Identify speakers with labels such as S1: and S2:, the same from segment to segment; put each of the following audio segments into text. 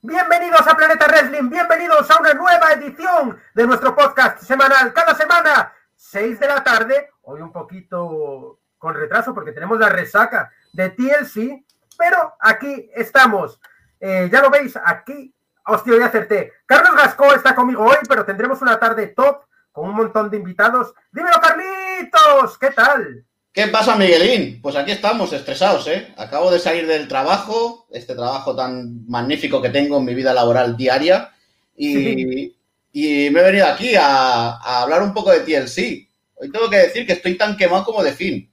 S1: Bienvenidos a Planeta Wrestling, bienvenidos a una nueva edición de nuestro podcast semanal. Cada semana, 6 de la tarde, hoy un poquito con retraso porque tenemos la resaca de TLC, pero aquí estamos. Eh, ya lo veis, aquí, hostia, ya acerté. Carlos Gascó está conmigo hoy, pero tendremos una tarde top con un montón de invitados. Dímelo, Carlitos, ¿qué tal?
S2: ¿Qué pasa, Miguelín? Pues aquí estamos, estresados, ¿eh? Acabo de salir del trabajo, este trabajo tan magnífico que tengo en mi vida laboral diaria, y, y me he venido aquí a, hablar un poco de TLC. Hoy tengo que decir que estoy tan quemado como de fin.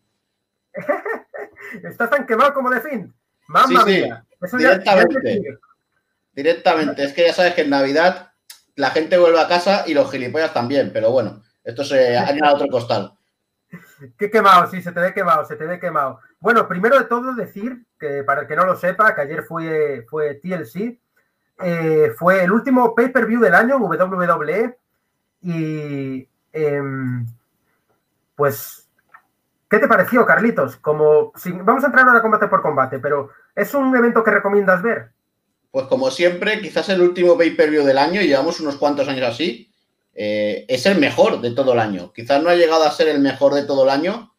S1: ¿Estás tan quemado como de fin? Mamma mía.
S2: directamente. directamente. Es que ya sabes que en Navidad la gente vuelve a casa y los gilipollas también, pero bueno, esto se añade a otro costal.
S1: Qué quemado, sí, se te ve quemado, se te ve quemado. Bueno, primero de todo decir que para el que no lo sepa, que ayer fue, fue TLC, eh, fue el último pay-per-view del año WWE y em, pues, ¿qué te pareció, Carlitos? Como, vamos a entrar ahora combate por combate, pero ¿es un evento que recomiendas ver?
S2: Pues como siempre, quizás el último pay-per-view del año, y llevamos unos cuantos años así, eh, es el mejor de todo el año. Quizás no ha llegado a ser el mejor de todo el año,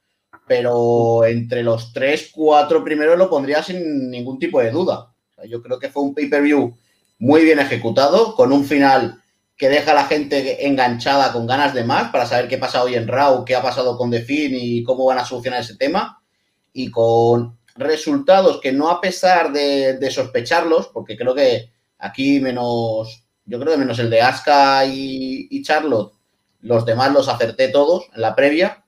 S2: pero entre los tres, cuatro primeros lo pondría sin ningún tipo de duda. yo creo que fue un pay-per-view muy bien ejecutado, con un final que deja a la gente enganchada con ganas de más para saber qué pasa hoy en Raw, qué ha pasado con The y cómo van a solucionar ese tema. Y con resultados que no a pesar de sospecharlos, porque creo que aquí menos yo creo que menos el de Aska y, Charlotte, los demás los acerté todos en la previa.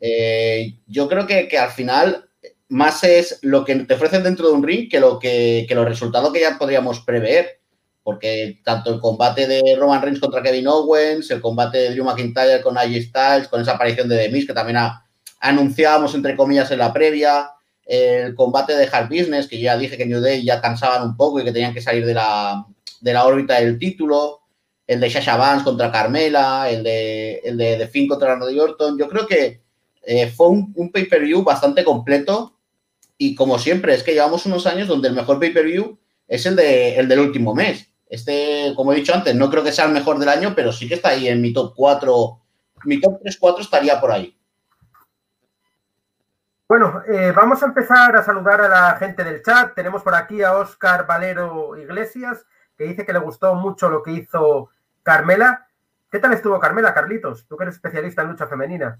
S2: Eh, yo creo que, al final más es lo que te ofrecen dentro de un ring que, lo que, los resultados que ya podríamos prever. Porque tanto el combate de Roman Reigns contra Kevin Owens, el combate de Drew McIntyre con AJ Styles, con esa aparición de The que también anunciábamos entre comillas en la previa, el combate de Hard Business, que ya dije que New Day ya cansaban un poco y que tenían que salir de la, de la órbita del título, el de Sasha Vance contra Carmela, el de, el de Finn contra Randy Orton. Yo creo que eh, fue un, pay-per-view bastante completo y como siempre, es que llevamos unos años donde el mejor pay-per-view es el, de, el del último mes. Este, como he dicho antes, no creo que sea el mejor del año, pero sí que está ahí en mi top 4. Mi top 3-4 estaría por ahí.
S1: Bueno, eh, vamos a empezar a saludar a la gente del chat. Tenemos por aquí a Oscar Valero Iglesias, que dice que le gustó mucho lo que hizo Carmela. ¿Qué tal estuvo Carmela, Carlitos? Tú que eres especialista en lucha femenina.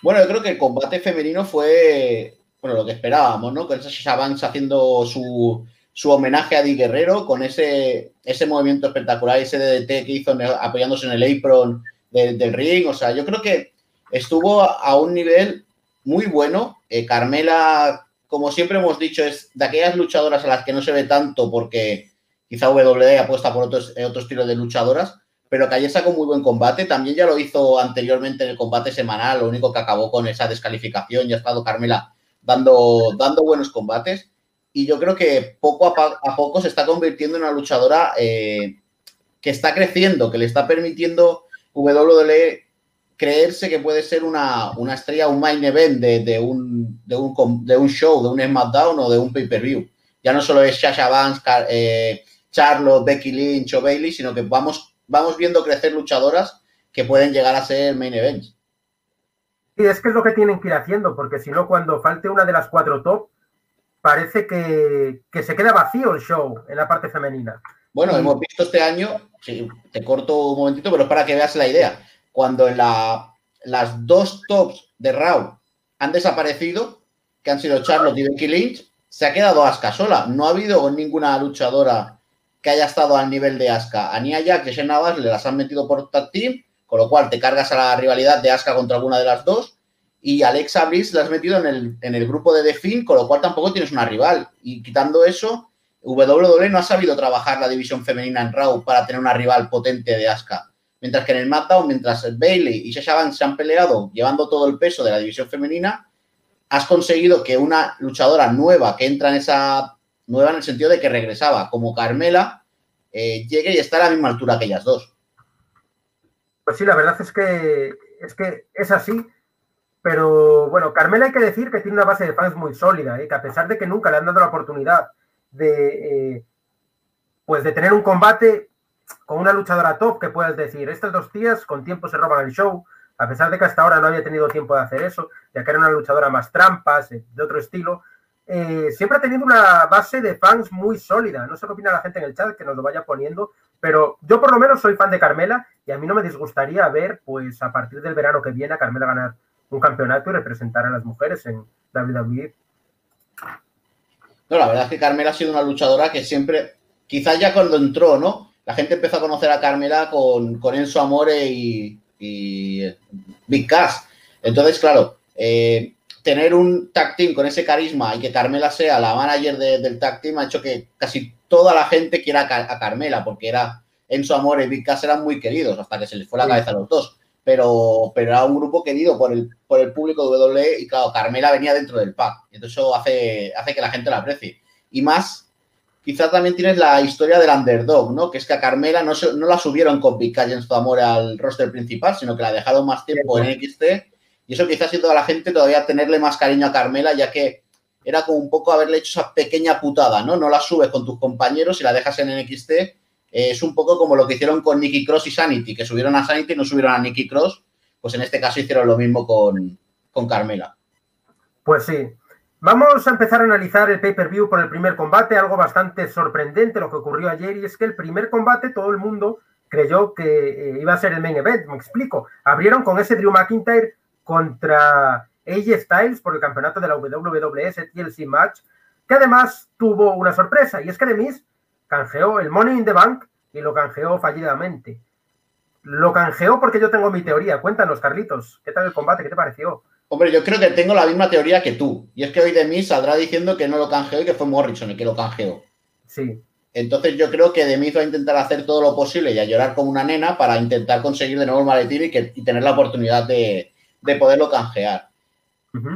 S2: Bueno, yo creo que el combate femenino fue, bueno, lo que esperábamos, ¿no? Con esa Sasha haciendo su, homenaje a Di Guerrero, con ese, ese movimiento espectacular, ese DDT que hizo apoyándose en el apron del ring. O sea, yo creo que estuvo a un nivel muy bueno. Eh, Carmela, como siempre hemos dicho, es de aquellas luchadoras a las que no se ve tanto porque Quizá WWE apuesta por otros, eh, otro estilo de luchadoras, pero que ayer sacó muy buen combate. También ya lo hizo anteriormente en el combate semanal, lo único que acabó con esa descalificación. Ya ha estado Carmela dando, dando buenos combates. Y yo creo que poco a, poco se está convirtiendo en una luchadora eh, que está creciendo, que le está permitiendo WWE creerse que puede ser una, estrella, un main event de, un, de, un, de un show, de un SmackDown o de un pay-per-view. Ya no solo es Sasha Banks, eh, Charlotte, Becky Lynch o Bailey, sino que vamos, vamos viendo crecer luchadoras que pueden llegar a ser main events.
S1: Sí, es que es lo que tienen que ir haciendo, porque si no, cuando falte una de las cuatro top, parece que, se queda vacío el show en la parte femenina.
S2: Bueno, hemos visto este año, sí, te corto un momentito, pero es para que veas la idea. Cuando la, las dos tops de Raw han desaparecido, que han sido Charlotte y Becky Lynch, se ha quedado Asuka sola. No ha habido ninguna luchadora que haya estado al nivel de Asuka. A Nia Jax y Navas le las han metido por tag team, con lo cual te cargas a la rivalidad de Asuka contra alguna de las dos. Y Alexa Bliss la has metido en el, en el grupo de The con lo cual tampoco tienes una rival. Y quitando eso, WWE no ha sabido trabajar la división femenina en Raw para tener una rival potente de Asuka. Mientras que en el SmackDown, mientras Bailey y Sasha Banks se han peleado llevando todo el peso de la división femenina, has conseguido que una luchadora nueva que entra en esa nueva en el sentido de que regresaba, como Carmela, eh, llegue y está a la misma altura que ellas dos.
S1: Pues sí, la verdad es que es, que es así. Pero bueno, Carmela hay que decir que tiene una base de fans muy sólida, ¿eh? que a pesar de que nunca le han dado la oportunidad de, eh, pues de tener un combate con una luchadora top que puedas decir, estas dos tías con tiempo se roban el show, a pesar de que hasta ahora no había tenido tiempo de hacer eso, ya que era una luchadora más trampas, eh, de otro estilo, eh, siempre ha tenido una base de fans muy sólida. No sé qué opina la gente en el chat, que nos lo vaya poniendo, pero yo por lo menos soy fan de Carmela y a mí no me disgustaría ver, pues a partir del verano que viene, a Carmela ganar un campeonato y representar a las mujeres en WWE.
S2: No, la verdad es que Carmela ha sido una luchadora que siempre, quizás ya cuando entró, ¿no? La gente empezó a conocer a Carmela con, con Enzo Amore y, Big Cash. Entonces, claro, eh, tener un tag team con ese carisma y que Carmela sea la manager del tag team ha hecho que casi toda la gente quiera a, Carmela, porque era Enzo Amore y Big Cass eran muy queridos hasta que se les fue la cabeza a los dos. Pero, pero era un grupo querido por el, por el público de WWE y claro, Carmela venía dentro del pack. Y entonces eso hace, hace que la gente la aprecie. Y más, quizás también tienes la historia del underdog, ¿no? Que es que a Carmela no, no la subieron con Big y Enzo Amore al roster principal, sino que la dejaron más tiempo en NXT y eso quizás sido a la gente todavía tenerle más cariño a Carmela, ya que era como un poco haberle hecho esa pequeña putada, ¿no? No la subes con tus compañeros y la dejas en NXT. Eh, es un poco como lo que hicieron con Nicky Cross y Sanity, que subieron a Sanity y no subieron a Nicky Cross. Pues en este caso hicieron lo mismo con Carmela.
S1: Pues sí. Vamos a empezar a analizar el pay-per-view por el primer combate, algo bastante sorprendente lo que ocurrió ayer, y es que el primer combate todo el mundo creyó que eh, iba a ser el main event. Me explico. Abrieron con ese Drew McIntyre contra AJ Styles por el campeonato de la WWS TLC Match, que además tuvo una sorpresa, y es que Demis canjeó el Money in the Bank y lo canjeó fallidamente. Lo canjeó porque yo tengo mi teoría. Cuéntanos, Carlitos, ¿qué tal el combate? ¿Qué te pareció?
S2: Hombre, yo creo que tengo la misma teoría que tú. Y es que hoy Demis saldrá diciendo que no lo canjeó y que fue Morrison el que lo canjeó.
S1: Sí.
S2: Entonces yo creo que Demis va a intentar hacer todo lo posible y a llorar como una nena para intentar conseguir de nuevo el maletín y, que, y tener la oportunidad de, de poderlo canjear.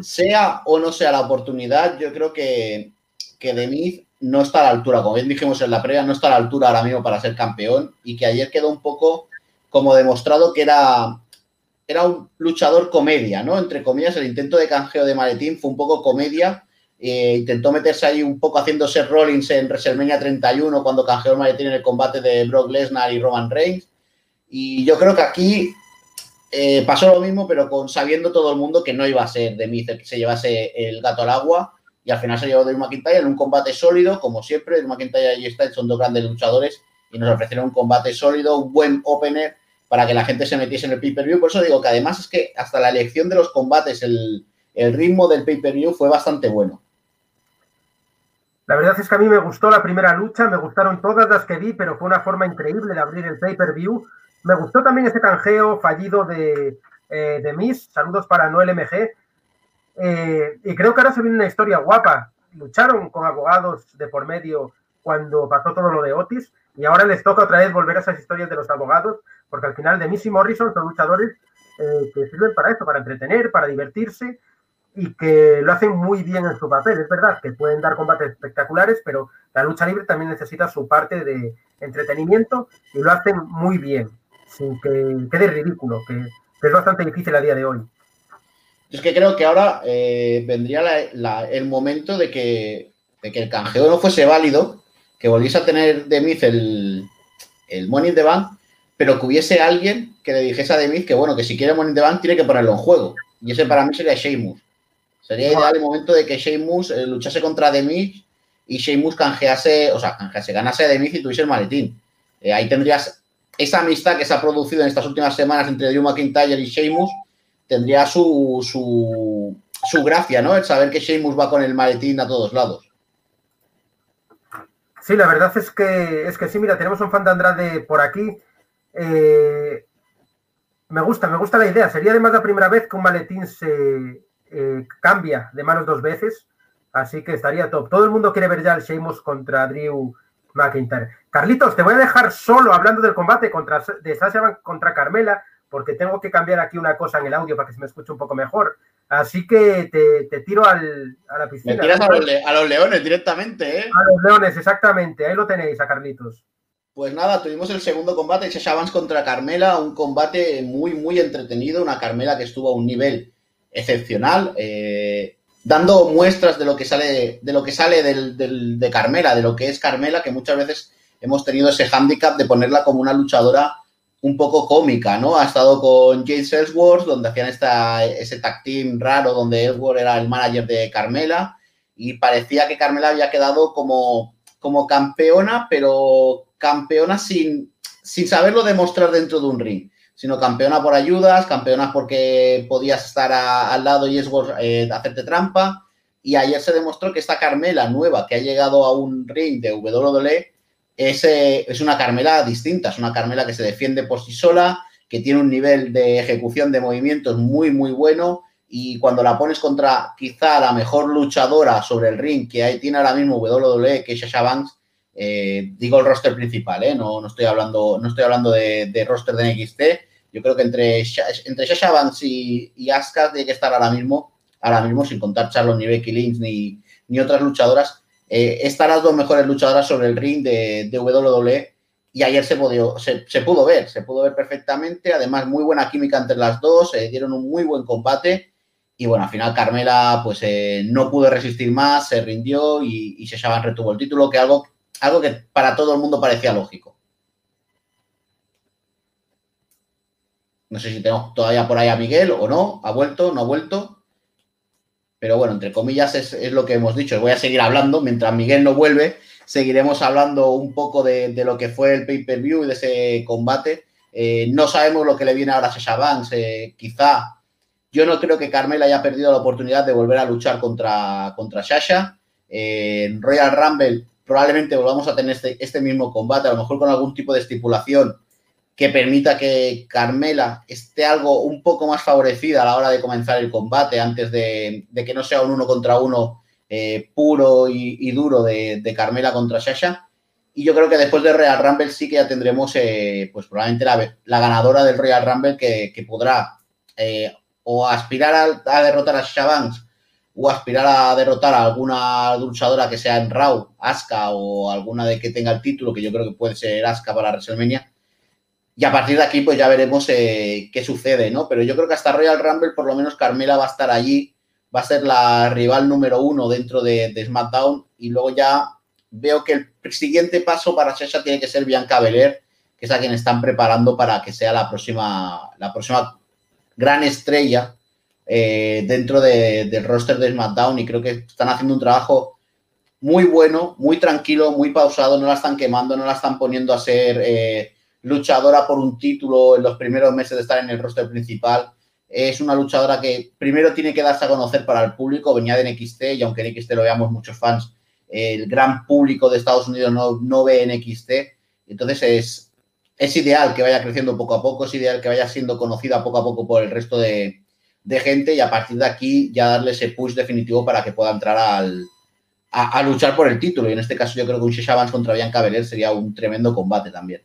S2: Sea o no sea la oportunidad, yo creo que, que Demis no está a la altura, como bien dijimos en la previa, no está a la altura ahora mismo para ser campeón y que ayer quedó un poco como demostrado que era, era un luchador comedia, ¿no? Entre comillas, el intento de canjeo de Maletín fue un poco comedia. Eh, intentó meterse ahí un poco haciéndose Rollins en WrestleMania 31 cuando canjeó el Maletín en el combate de Brock Lesnar y Roman Reigns. Y yo creo que aquí eh, pasó lo mismo, pero con sabiendo todo el mundo que no iba a ser de mí que se llevase el gato al agua. Y al final se llevó Drew McIntyre en un combate sólido, como siempre. Drew McIntyre y Styles son dos grandes luchadores y nos ofrecieron un combate sólido, un buen opener para que la gente se metiese en el pay-per-view. Por eso digo que además es que hasta la elección de los combates, el, ritmo del pay-per-view fue bastante bueno.
S1: La verdad es que a mí me gustó la primera lucha, me gustaron todas las que vi, pero fue una forma increíble de abrir el pay-per-view me gustó también ese canjeo fallido de, eh, Miss. Saludos para Noel MG. Eh, y creo que ahora se viene una historia guapa. Lucharon con abogados de por medio cuando pasó todo lo de Otis y ahora les toca otra vez volver a esas historias de los abogados, porque al final de Miss y Morrison son luchadores eh, que sirven para esto, para entretener, para divertirse y que lo hacen muy bien en su papel. Es verdad que pueden dar combates espectaculares, pero la lucha libre también necesita su parte de entretenimiento y lo hacen muy bien sin que quede ridículo, que, es bastante difícil a día de hoy.
S2: Es que creo que ahora eh, vendría el momento de que, que, el canjeo no fuese válido, que volviese a tener Demis el, el Money in the Bank, pero que hubiese alguien que le dijese a Demis que, bueno, que si quiere Money in the Bank tiene que ponerlo en juego. Y ese para mí sería Sheamus. Sería ideal el momento de que Sheamus eh, luchase contra Demis y Sheamus canjease, o sea, canjease, ganase a Demis y tuviese el maletín. Eh, ahí tendrías esa amistad que se ha producido en estas últimas semanas entre Drew McIntyre y Sheamus tendría su, su, gracia, ¿no? El saber que Sheamus va con el maletín a todos lados.
S1: Sí, la verdad es que, es que sí, mira, tenemos un fan de Andrade por aquí. Eh, me gusta, me gusta la idea. Sería además la primera vez que un maletín se eh, cambia de manos dos veces. Así que estaría top. Todo el mundo quiere ver ya el Sheamus contra Drew McIntyre. Carlitos, te voy a dejar solo hablando del combate contra, de Sasha contra Carmela, porque tengo que cambiar aquí una cosa en el audio para que se me escuche un poco mejor. Así que te, tiro al, a la piscina.
S2: Me tiras a los, leones directamente, ¿eh?
S1: A los leones, exactamente. Ahí lo tenéis, a Carlitos.
S2: Pues nada, tuvimos el segundo combate, Sasha Banks contra Carmela, un combate muy, muy entretenido, una Carmela que estuvo a un nivel excepcional. Eh, dando muestras de lo que sale, de lo que sale del, de Carmela, de lo que es Carmela, que muchas veces hemos tenido ese hándicap de ponerla como una luchadora un poco cómica, ¿no? Ha estado con James Ellsworth, donde hacían esta, ese tag team raro, donde Ellsworth era el manager de Carmela, y parecía que Carmela había quedado como, como campeona, pero campeona sin, sin saberlo demostrar dentro de un ring, sino campeona por ayudas, campeona porque podías estar al lado y Ellsworth eh, hacerte trampa, y ayer se demostró que esta Carmela nueva que ha llegado a un ring de WWE es, es una Carmela distinta, es una Carmela que se defiende por sí sola, que tiene un nivel de ejecución de movimientos muy, muy bueno y cuando la pones contra quizá la mejor luchadora sobre el ring que tiene ahora mismo WWE, que es Sasha Banks, eh, digo el roster principal, eh, no, no, estoy hablando, no estoy hablando de, roster de NXT, yo creo que entre, entre Banks y, y Asuka tiene que estar ahora mismo, ahora mismo sin contar Charlotte ni Becky Lynch ni, ni otras luchadoras, eh, están las dos mejores luchadoras sobre el ring de, WWE y ayer se, se, pudo ver, se pudo ver perfectamente, además muy buena química entre las dos, se dieron un muy buen combate y bueno, al final Carmela pues eh, no pudo resistir más, se rindió y, y retuvo el título, que algo, algo que para todo el mundo parecía lógico. No sé si tenemos todavía por ahí a Miguel o no, ha vuelto, no ha vuelto. Pero bueno, entre comillas es, lo que hemos dicho. Voy a seguir hablando. Mientras Miguel no vuelve, seguiremos hablando un poco de, lo que fue el pay-per-view y de ese combate. Eh, no sabemos lo que le viene ahora a Sasha Banks. Eh, quizá yo no creo que Carmela haya perdido la oportunidad de volver a luchar contra, contra Sasha. Eh, en Royal Rumble probablemente volvamos a tener este, este mismo combate, a lo mejor con algún tipo de estipulación que permita que Carmela esté algo un poco más favorecida a la hora de comenzar el combate, antes de, que no sea un uno contra uno eh, puro y, duro de, Carmela contra Sasha. Y yo creo que después de Royal Rumble sí que ya tendremos, eh, pues probablemente la, ganadora del Royal Rumble que, podrá eh, o aspirar a, derrotar a Sasha Banks o aspirar a derrotar a alguna luchadora que sea en Raw, Asuka o alguna de que tenga el título, que yo creo que puede ser Asuka para WrestleMania y a partir de aquí, pues ya veremos eh, qué sucede, ¿no? Pero yo creo que hasta Royal Rumble, por lo menos Carmela va a estar allí, va a ser la rival número uno dentro de, SmackDown. Y luego ya veo que el siguiente paso para Sasha tiene que ser Bianca Belair, que es a quien están preparando para que sea la próxima, la próxima gran estrella eh, dentro del roster de SmackDown. Y creo que están haciendo un trabajo muy bueno, muy tranquilo, muy pausado, no la están quemando, no la están poniendo a ser. Eh, luchadora por un título en los primeros meses de estar en el roster principal. Es una luchadora que primero tiene que darse a conocer para el público, venía de NXT y aunque en NXT lo veamos muchos fans, el gran público de Estados Unidos no, no ve NXT. Entonces es, es ideal que vaya creciendo poco a poco, es ideal que vaya siendo conocida poco a poco por el resto de, gente y a partir de aquí ya darle ese push definitivo para que pueda entrar al, a, luchar por el título. Y en este caso yo creo que un Shisha contra Bianca Belair sería un tremendo combate también.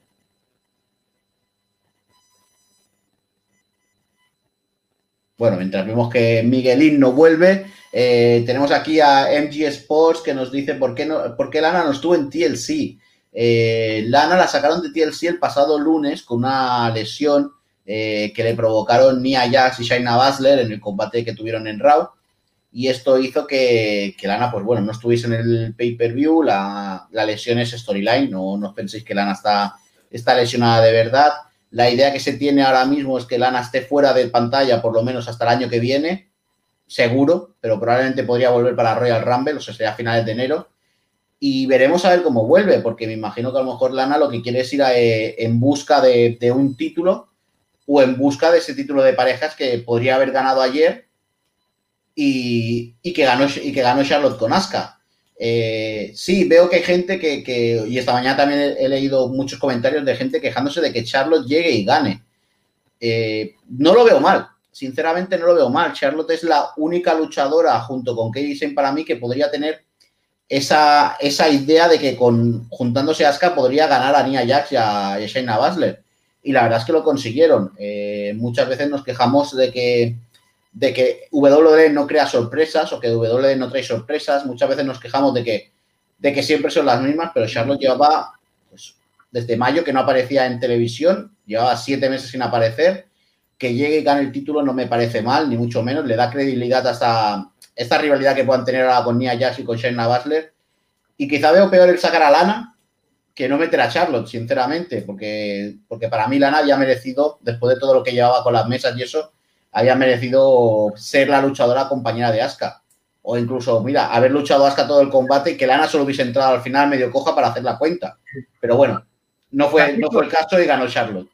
S2: Bueno, mientras vemos que Miguelín no vuelve, eh, tenemos aquí a MG Sports que nos dice por qué, no, por qué Lana no estuvo en TLC. Eh, Lana la sacaron de TLC el pasado lunes con una lesión eh, que le provocaron Nia Jax y Shaina Baszler en el combate que tuvieron en Raw. Y esto hizo que, Lana, pues bueno, no estuviese en el pay-per-view. La, lesión es storyline, no, no penséis que Lana está, está lesionada de verdad. La idea que se tiene ahora mismo es que Lana esté fuera de pantalla por lo menos hasta el año que viene, seguro, pero probablemente podría volver para Royal Rumble, o sea, sería a finales de enero. Y veremos a ver cómo vuelve, porque me imagino que a lo mejor Lana lo que quiere es ir eh, en busca de, un título o en busca de ese título de parejas que podría haber ganado ayer y, que, ganó, y que ganó Charlotte con Asuka. Eh, sí, veo que hay gente que, y esta mañana también he, leído muchos comentarios de gente quejándose de que Charlotte llegue y gane. Eh, no lo veo mal, sinceramente no lo veo mal. Charlotte es la única luchadora junto con Katie para mí que podría tener esa, esa idea de que con, juntándose a Asuka podría ganar a Nia Jax y a, Shayna Baszler. Y la verdad es que lo consiguieron. Eh, muchas veces nos quejamos de que de que WWE no crea sorpresas o que WWE no trae sorpresas. Muchas veces nos quejamos de que, de que siempre son las mismas, pero Charlotte llevaba pues, desde mayo que no aparecía en televisión, llevaba siete meses sin aparecer. Que llegue y gane el título no me parece mal, ni mucho menos. Le da credibilidad hasta esta rivalidad que puedan tener ahora con Nia Jax y con Shayna Baszler. Y quizá veo peor el sacar a Lana que no meter a Charlotte, sinceramente, porque, porque para mí Lana había merecido, después de todo lo que llevaba con las mesas y eso, había merecido ser la luchadora compañera de Asuka. O incluso, mira, haber luchado Asuka todo el combate y que Lana solo hubiese entrado al final medio coja para hacer la cuenta. Pero bueno, no fue, no fue el caso y ganó Charlotte.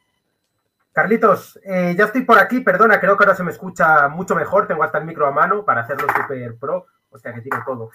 S1: Carlitos, eh, ya estoy por aquí, perdona, creo que ahora se me escucha mucho mejor, tengo hasta el micro a mano para hacerlo super pro, o sea que tiene todo.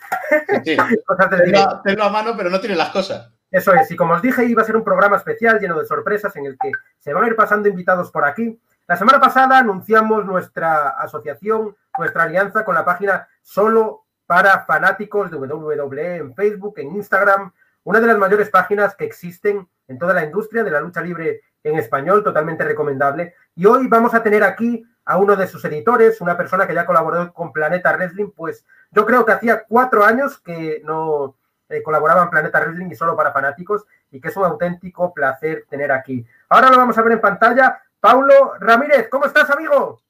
S2: Sí, tenlo, a mano, pero no tiene las cosas.
S1: Eso es, y como os dije, iba a ser un programa especial lleno de sorpresas en el que se van a ir pasando invitados por aquí. La semana pasada anunciamos nuestra asociación, nuestra alianza con la página Solo para Fanáticos de WWE en Facebook, en Instagram, una de las mayores páginas que existen en toda la industria de la lucha libre en español, totalmente recomendable. Y hoy vamos a tener aquí a uno de sus editores, una persona que ya colaboró con Planeta Wrestling, pues yo creo que hacía cuatro años que no eh, colaboraba en Planeta Wrestling y solo para fanáticos, y que es un auténtico placer tener aquí. Ahora lo vamos a ver en pantalla. Paulo Ramírez, ¿cómo estás, amigo?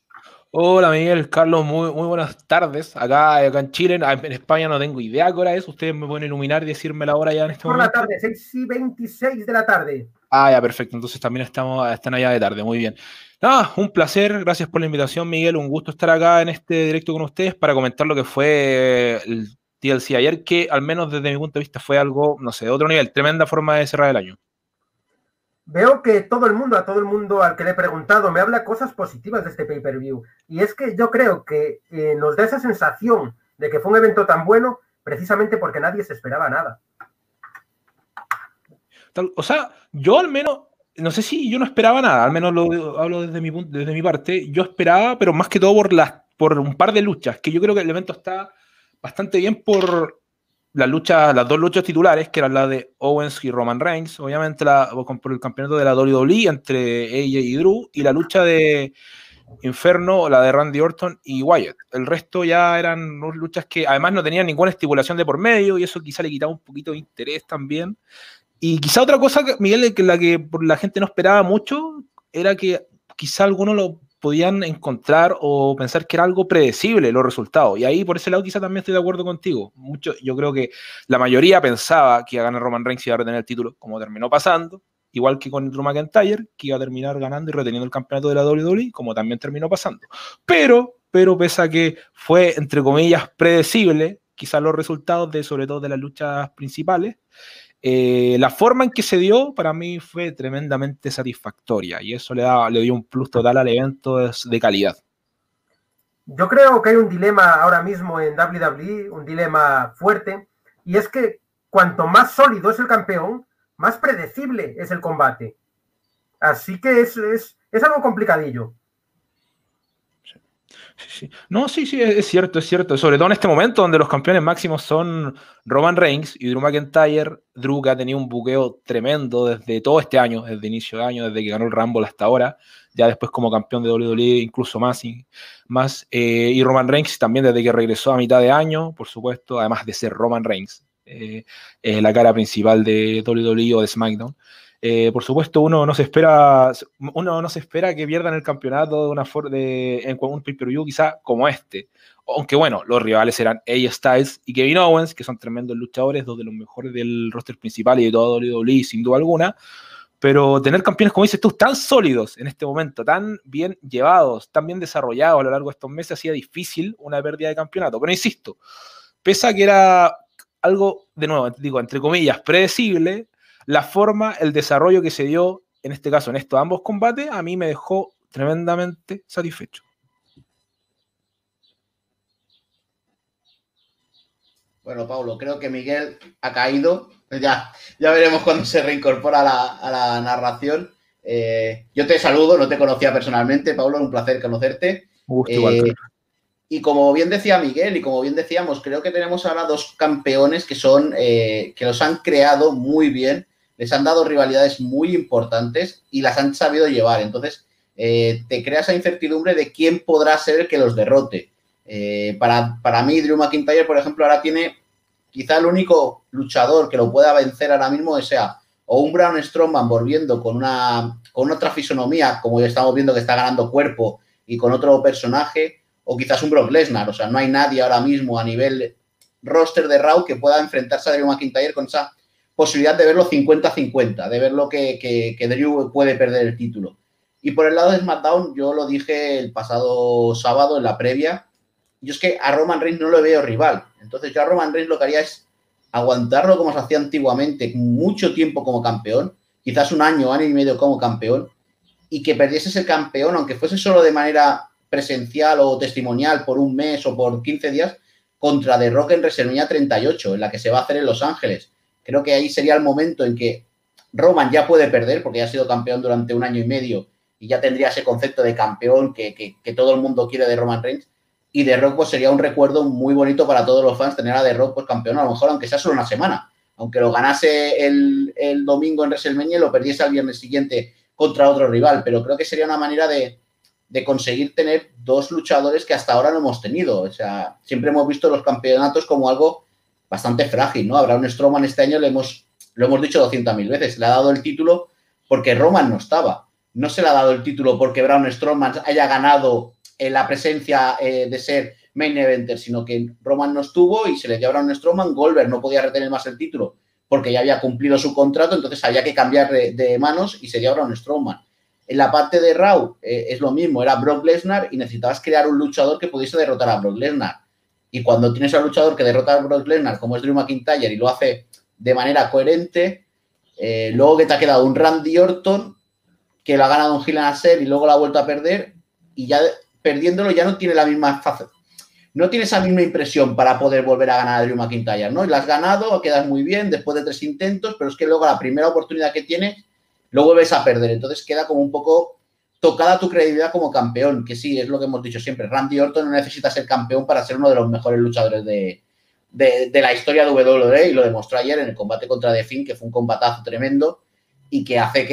S3: Hola Miguel, Carlos, muy, muy buenas tardes. Acá, acá en Chile, en España no tengo idea qué hora es. Ustedes me pueden iluminar y decirme la hora ya en este
S1: Por
S3: momento.
S1: Por la tarde, 6 y 26 de la tarde.
S3: Ah, ya, perfecto. Entonces también estamos, están allá de tarde, muy bien. Nada, un placer, gracias por la invitación, Miguel. Un gusto estar acá en este directo con ustedes para comentar lo que fue el TLC ayer, que al menos desde mi punto de vista fue algo, no sé, de otro nivel, tremenda forma de cerrar el año.
S1: Veo que todo el mundo, a todo el mundo al que le he preguntado, me habla cosas positivas de este pay-per-view. Y es que yo creo que eh, nos da esa sensación de que fue un evento tan bueno precisamente porque nadie se esperaba nada.
S3: O sea, yo al menos, no sé si yo no esperaba nada, al menos lo hablo desde mi, desde mi parte, yo esperaba, pero más que todo por, las, por un par de luchas, que yo creo que el evento está bastante bien por las luchas, las dos luchas titulares, que eran la de Owens y Roman Reigns, obviamente la, por el campeonato de la WWE entre ella y Drew, y la lucha de Inferno, la de Randy Orton y Wyatt. El resto ya eran luchas que además no tenían ninguna estipulación de por medio, y eso quizá le quitaba un poquito de interés también. Y quizá otra cosa, Miguel, que la que la gente no esperaba mucho, era que quizá alguno lo podían encontrar o pensar que era algo predecible los resultados. Y ahí por ese lado quizá también estoy de acuerdo contigo. Mucho, yo creo que la mayoría pensaba que iba a ganar Roman Reigns y iba a retener el título, como terminó pasando. Igual que con Drew McIntyre, que iba a terminar ganando y reteniendo el campeonato de la WWE, como también terminó pasando. Pero, pero pese a que fue, entre comillas, predecible, quizás los resultados de, sobre todo de las luchas principales, eh, la forma en que se dio para mí fue tremendamente satisfactoria y eso le, da, le dio un plus total al evento de, calidad.
S1: Yo creo que hay un dilema ahora mismo en WWE, un dilema fuerte, y es que cuanto más sólido es el campeón, más predecible es el combate. Así que es, es, es algo complicadillo.
S3: No, sí, sí, es cierto, es cierto. Sobre todo en este momento donde los campeones máximos son Roman Reigns y Drew McIntyre. Drew que ha tenido un buqueo tremendo desde todo este año, desde inicio de año, desde que ganó el Rumble hasta ahora. Ya después como campeón de WWE, incluso más. Y, más eh, y Roman Reigns también desde que regresó a mitad de año, por supuesto, además de ser Roman Reigns, eh, la cara principal de WWE o de SmackDown. Eh, por supuesto, uno no se espera, uno no se espera que pierdan el campeonato de una de, en un pay-per-view quizá como este. Aunque bueno, los rivales eran AJ Styles y Kevin Owens, que son tremendos luchadores, dos de los mejores del roster principal y de toda WWE, sin duda alguna. Pero tener campeones, como dices tú, tan sólidos en este momento, tan bien llevados, tan bien desarrollados a lo largo de estos meses, hacía difícil una pérdida de campeonato. Pero insisto, pese a que era algo, de nuevo, digo, entre comillas, predecible, la forma, el desarrollo que se dio, en este caso, en estos ambos combates, a mí me dejó tremendamente satisfecho.
S2: Bueno, Pablo, creo que Miguel ha caído. Ya, ya veremos cuando se reincorpora a la, a la narración. Eh, yo te saludo, no te conocía personalmente, Pablo, un placer conocerte.
S3: Gusto, eh,
S2: y como bien decía Miguel y como bien decíamos, creo que tenemos ahora dos campeones que son eh, que los han creado muy bien les han dado rivalidades muy importantes y las han sabido llevar. Entonces, eh, te crea esa incertidumbre de quién podrá ser el que los derrote. Eh, para, para mí, Drew McIntyre, por ejemplo, ahora tiene quizá el único luchador que lo pueda vencer ahora mismo sea o un Braun Strowman volviendo con una con otra fisonomía, como ya estamos viendo que está ganando cuerpo y con otro personaje, o quizás un Brock Lesnar. O sea, no hay nadie ahora mismo a nivel roster de Raw que pueda enfrentarse a Drew McIntyre con esa posibilidad de verlo 50-50, de verlo que, que, que Drew puede perder el título. Y por el lado de SmackDown, yo lo dije el pasado sábado en la previa, yo es que a Roman Reigns no lo veo rival. Entonces yo a Roman Reigns lo que haría es aguantarlo como se hacía antiguamente, mucho tiempo como campeón, quizás un año, año y medio como campeón, y que perdiese ese campeón, aunque fuese solo de manera presencial o testimonial por un mes o por 15 días, contra The Rock en WrestleMania 38, en la que se va a hacer en Los Ángeles. Creo que ahí sería el momento en que Roman ya puede perder, porque ya ha sido campeón durante un año y medio y ya tendría ese concepto de campeón que, que, todo el mundo quiere de Roman Reigns. Y The Rock pues, sería un recuerdo muy bonito para todos los fans tener a The Rock pues, campeón, a lo mejor aunque sea solo una semana. Aunque lo ganase el, el domingo en WrestleMania y lo perdiese al viernes siguiente contra otro rival. Pero creo que sería una manera de, de conseguir tener dos luchadores que hasta ahora no hemos tenido. O sea, siempre hemos visto los campeonatos como algo bastante frágil, ¿no? Un Strowman este año, le hemos, lo hemos dicho 200.000 veces, le ha dado el título porque Roman no estaba no se le ha dado el título porque Braun Strowman haya ganado en la presencia eh, de ser main eventer, sino que Roman no estuvo y se le dio a Braun Strowman. Goldberg no podía retener más el título porque ya había cumplido su contrato, entonces había que cambiar de, manos y se dio a Braun Strowman. En la parte de Raw eh, es lo mismo, era Brock Lesnar y necesitabas crear un luchador que pudiese derrotar a Brock Lesnar. Y cuando tienes al luchador que derrota a Brock Lesnar, como es Drew McIntyre, y lo hace de manera coherente, eh, luego que te ha quedado un Randy Orton que lo ha ganado un Gil y luego lo ha vuelto a perder y ya perdiéndolo ya no tiene la misma no tiene esa misma impresión para poder volver a ganar a Drew McIntyre, ¿no? Y la has ganado, quedas muy bien después de tres intentos, pero es que luego la primera oportunidad que tienes lo vuelves a perder. Entonces queda como un poco tocada tu credibilidad como campeón, que sí, es lo que hemos dicho siempre. Randy Orton no necesita ser campeón para ser uno de los mejores luchadores de, de, la historia de WWE y lo demostró ayer en el combate contra The que fue un combatazo tremendo y que hace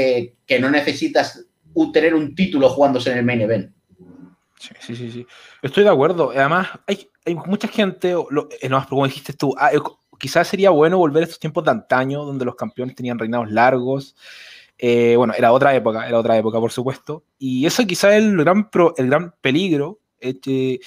S2: que, no necesitas tener un título jugándose en el main event.
S3: Sí, sí, sí, Estoy de acuerdo. Además, hay, mucha gente, lo, eh, como dijiste tú, ah, eh, quizás sería bueno volver a estos tiempos de antaño, donde los campeones tenían reinados largos. Eh, bueno, era otra época, era otra época, por supuesto. Y eso quizás es el gran, el gran peligro. Este,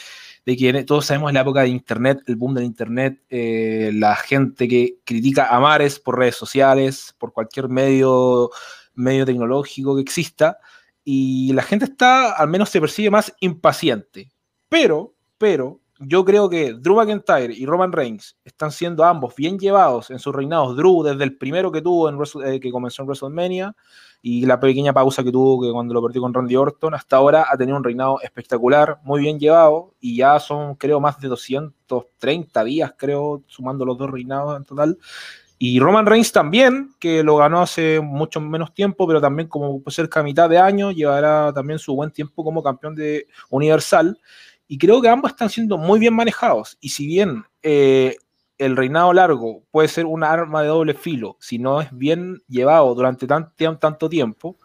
S3: de que todos sabemos la época de Internet, el boom del Internet, eh, la gente que critica a mares por redes sociales, por cualquier medio, medio tecnológico que exista, y la gente está, al menos se percibe más impaciente. Pero, pero, yo creo que Drew McIntyre y Roman Reigns están siendo ambos bien llevados en sus reinados. Drew desde el primero que tuvo en eh, que comenzó en WrestleMania y la pequeña pausa que tuvo que cuando lo perdió con Randy Orton, hasta ahora ha tenido un reinado espectacular, muy bien llevado y ya son creo más de 230 días creo sumando los dos reinados en total. Y Roman Reigns también, que lo ganó hace mucho menos tiempo, pero también como cerca de mitad de año, llevará también su buen tiempo como campeón de Universal. Y creo que ambos están siendo muy bien manejados. Y si bien eh, el reinado largo puede ser un arma de doble filo, si no es bien llevado durante tanto tiempo,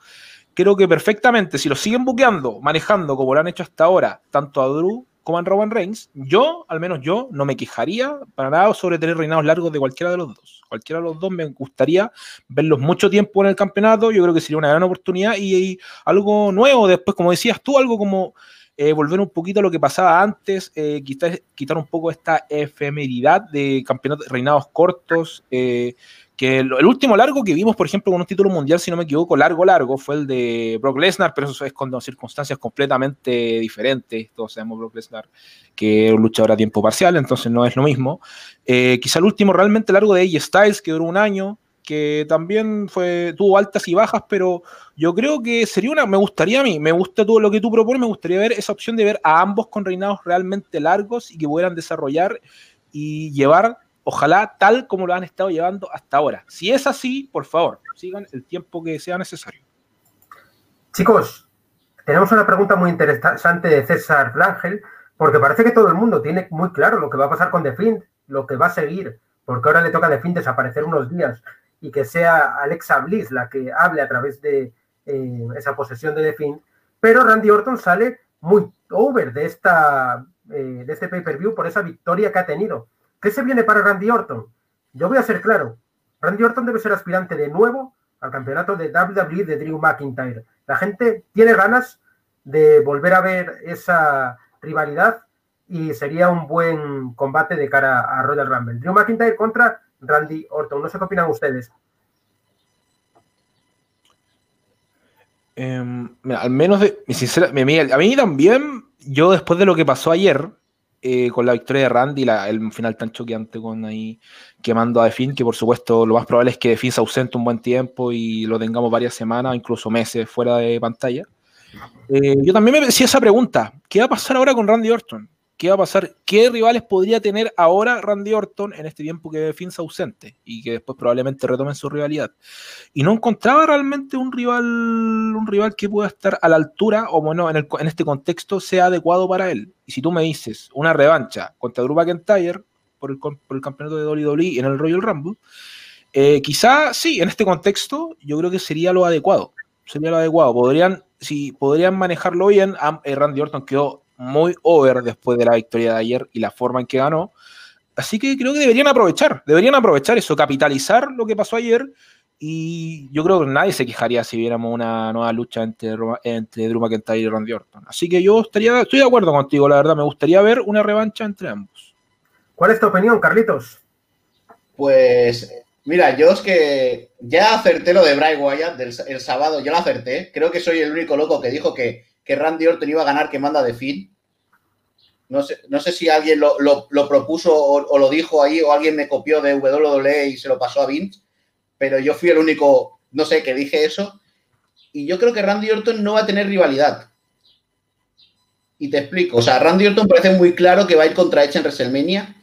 S3: creo que perfectamente, si lo siguen buqueando, manejando como lo han hecho hasta ahora, tanto a Drew como a Roman Reigns, yo, al menos yo, no me quejaría para nada sobre tener reinados largos de cualquiera de los dos. Cualquiera de los dos me gustaría verlos mucho tiempo en el campeonato, yo creo que sería una gran oportunidad y algo nuevo después, como decías tú, algo como eh, volver un poquito a lo que pasaba antes, eh, quitar, quitar, un poco esta efemeridad de campeonatos, reinados cortos, eh, que el, último largo que vimos, por ejemplo, con un título mundial, si no me equivoco, largo, largo, fue el de Brock Lesnar, pero eso es con circunstancias completamente diferentes. Todos sabemos Brock Lesnar que es un luchador a tiempo parcial, entonces no es lo mismo. quizá el último realmente largo de AJ Styles, que duró un año, que también fue, tuvo altas y bajas, pero yo creo que sería una, me gustaría a mí, me gusta todo lo que tú propones, me gustaría ver esa opción de ver a ambos con reinados realmente largos y que pudieran desarrollar y llevar, ojalá tal como lo han estado llevando hasta ahora. Si es así, por favor, sigan el tiempo que sea necesario.
S1: Chicos, tenemos una pregunta muy interesante de César Blangel, porque parece que todo el mundo tiene muy claro lo que va a pasar con The Fiend, lo que va a seguir, porque ahora le toca a The desaparecer unos días y que sea Alexa Bliss la que hable a través de eh, esa posesión de The pero Randy Orton sale muy over de, esta, eh, de este pay-per-view por esa victoria que ha tenido. ¿Qué se viene para Randy Orton? Yo voy a ser claro, Randy Orton debe ser aspirante de nuevo al campeonato de WWE de Drew McIntyre. La gente tiene ganas de volver a ver esa rivalidad y sería un buen combate de cara a Royal Rumble. Drew McIntyre contra Randy Orton. No sé qué opinan ustedes.
S3: Em, mira, al menos, de, a mí también, yo después de lo que pasó ayer, eh, con la victoria de Randy, la, el final tan choqueante con ahí quemando a De Finn, que por supuesto lo más probable es que De Finn se ausente un buen tiempo y lo tengamos varias semanas, incluso meses fuera de pantalla. Eh, yo también me hacía esa pregunta, ¿qué va a pasar ahora con Randy Orton? ¿Qué va a pasar? ¿Qué rivales podría tener ahora Randy Orton en este tiempo que Finn se ausente y que después probablemente retomen su rivalidad? Y no encontraba realmente un rival, un rival que pueda estar a la altura o bueno, en, este contexto sea adecuado para él. Y si tú me dices una revancha contra Drew McIntyre por el, campeonato de WWE en el Royal Rumble, eh, quizá sí, en este contexto yo creo que sería lo adecuado. Sería lo adecuado. Podrían, si podrían manejarlo bien, eh, Randy Orton quedó muy over después de la victoria de ayer y la forma en que ganó. Así que creo que deberían aprovechar, deberían aprovechar eso, capitalizar lo que pasó ayer. Y yo creo que nadie se quejaría si viéramos una nueva lucha entre, entre Drew McIntyre y Randy Orton. Así que yo estaría, estoy de acuerdo contigo, la verdad. Me gustaría ver una revancha entre ambos.
S1: ¿Cuál es tu opinión, Carlitos?
S2: Pues mira, yo es que ya acerté lo de Bray Wyatt del, el sábado, yo lo acerté. Creo que soy el único loco que dijo que que Randy Orton iba a ganar que manda de fin. No sé, no sé si alguien lo, propuso o, lo dijo ahí o alguien me copió de WWE y se lo pasó a Vince, pero yo fui el único, no sé, que dije eso. Y yo creo que Randy Orton no va a tener rivalidad. Y te explico. O sea, Randy Orton parece muy claro que va a ir contra Edge en WrestleMania.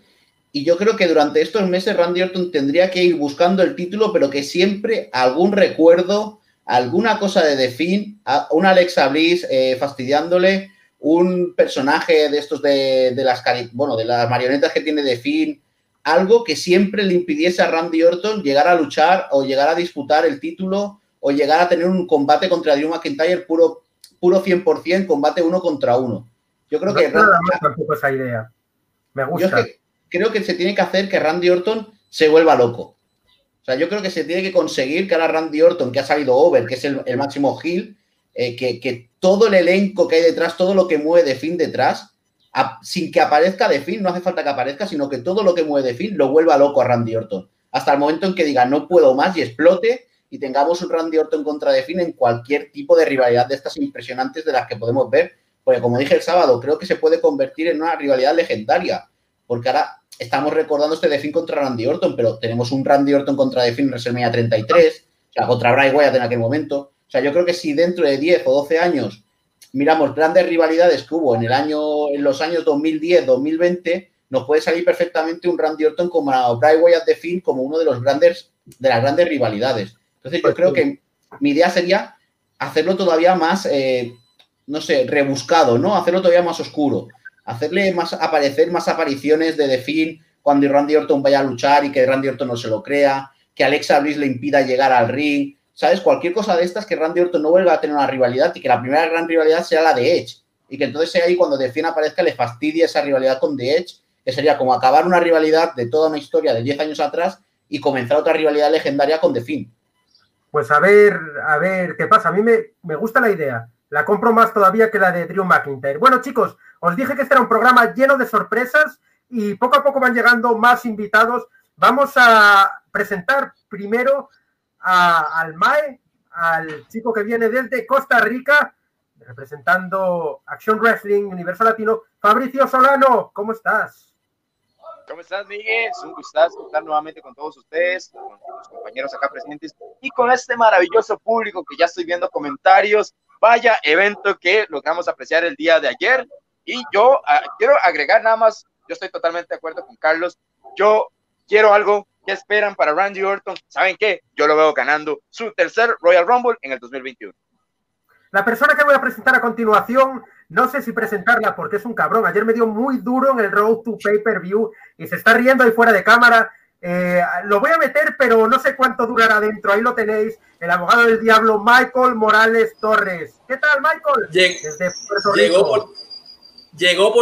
S2: Y yo creo que durante estos meses Randy Orton tendría que ir buscando el título, pero que siempre algún recuerdo alguna cosa de The un Alexa Bliss eh, fastidiándole, un personaje de estos de, las bueno, de las marionetas que tiene The algo que siempre le impidiese a Randy Orton llegar a luchar o llegar a disputar el título o llegar a tener un combate contra Drew McIntyre puro, puro 100%, combate uno contra uno. Yo creo que...
S1: tampoco esa idea. Me gusta.
S2: creo que se tiene que hacer que Randy Orton se vuelva loco. O sea, yo creo que se tiene que conseguir que ahora Randy Orton, que ha salido over, que es el, máximo heel, eh, que, todo el elenco que hay detrás, todo lo que mueve de fin detrás, sin que aparezca de fin, no hace falta que aparezca, sino que todo lo que mueve de fin lo vuelva loco a Randy Orton. Hasta el momento en que diga no puedo más y explote y tengamos un Randy Orton contra de fin en cualquier tipo de rivalidad de estas impresionantes de las que podemos ver. Porque como dije el sábado, creo que se puede convertir en una rivalidad legendaria. Porque ahora estamos recordando este Defin contra Randy Orton, pero tenemos un Randy Orton contra Defin en WrestleMania 33, o sea, contra Bray Wyatt en aquel momento. O sea, yo creo que si dentro de 10 o 12 años miramos grandes rivalidades que hubo en el año, en los años 2010, 2020, nos puede salir perfectamente un Randy Orton como Bray Wyatt de como uno de los grandes, de las grandes rivalidades. Entonces yo creo que mi idea sería hacerlo todavía más, eh, no sé, rebuscado, ¿no? Hacerlo todavía más oscuro hacerle más aparecer más apariciones de The cuando Randy Orton vaya a luchar y que Randy Orton no se lo crea, que Alexa Bliss le impida llegar al ring, ¿sabes? Cualquier cosa de estas que Randy Orton no vuelva a tener una rivalidad y que la primera gran rivalidad sea la de Edge y que entonces sea ahí cuando The aparezca le fastidie esa rivalidad con The Edge, que sería como acabar una rivalidad de toda una historia de 10 años atrás y comenzar otra rivalidad legendaria con The
S1: Pues a ver, a ver qué pasa. A mí me, me gusta la idea. La compro más todavía que la de Drew McIntyre. Bueno, chicos, os dije que este era un programa lleno de sorpresas y poco a poco van llegando más invitados. Vamos a presentar primero al MAE, al chico que viene desde Costa Rica, representando Action Wrestling Universo Latino. Fabricio Solano, ¿cómo estás?
S4: ¿Cómo estás, Miguel? Es un gustazo estar nuevamente con todos ustedes, con los compañeros acá presentes y con este maravilloso público que ya estoy viendo comentarios. Vaya evento que logramos apreciar el día de ayer y yo ah, quiero agregar nada más, yo estoy totalmente de acuerdo con Carlos, yo quiero algo que esperan para Randy Orton. ¿Saben qué? Yo lo veo ganando su tercer Royal Rumble en el 2021.
S1: La persona que voy a presentar a continuación, no sé si presentarla porque es un cabrón. Ayer me dio muy duro en el Road to Pay Per View y se está riendo ahí fuera de cámara. Eh, lo voy a meter, pero no sé cuánto durará dentro. Ahí lo tenéis, el abogado del diablo, Michael Morales Torres. ¿Qué tal, Michael?
S5: Desde Puerto Rico llegó por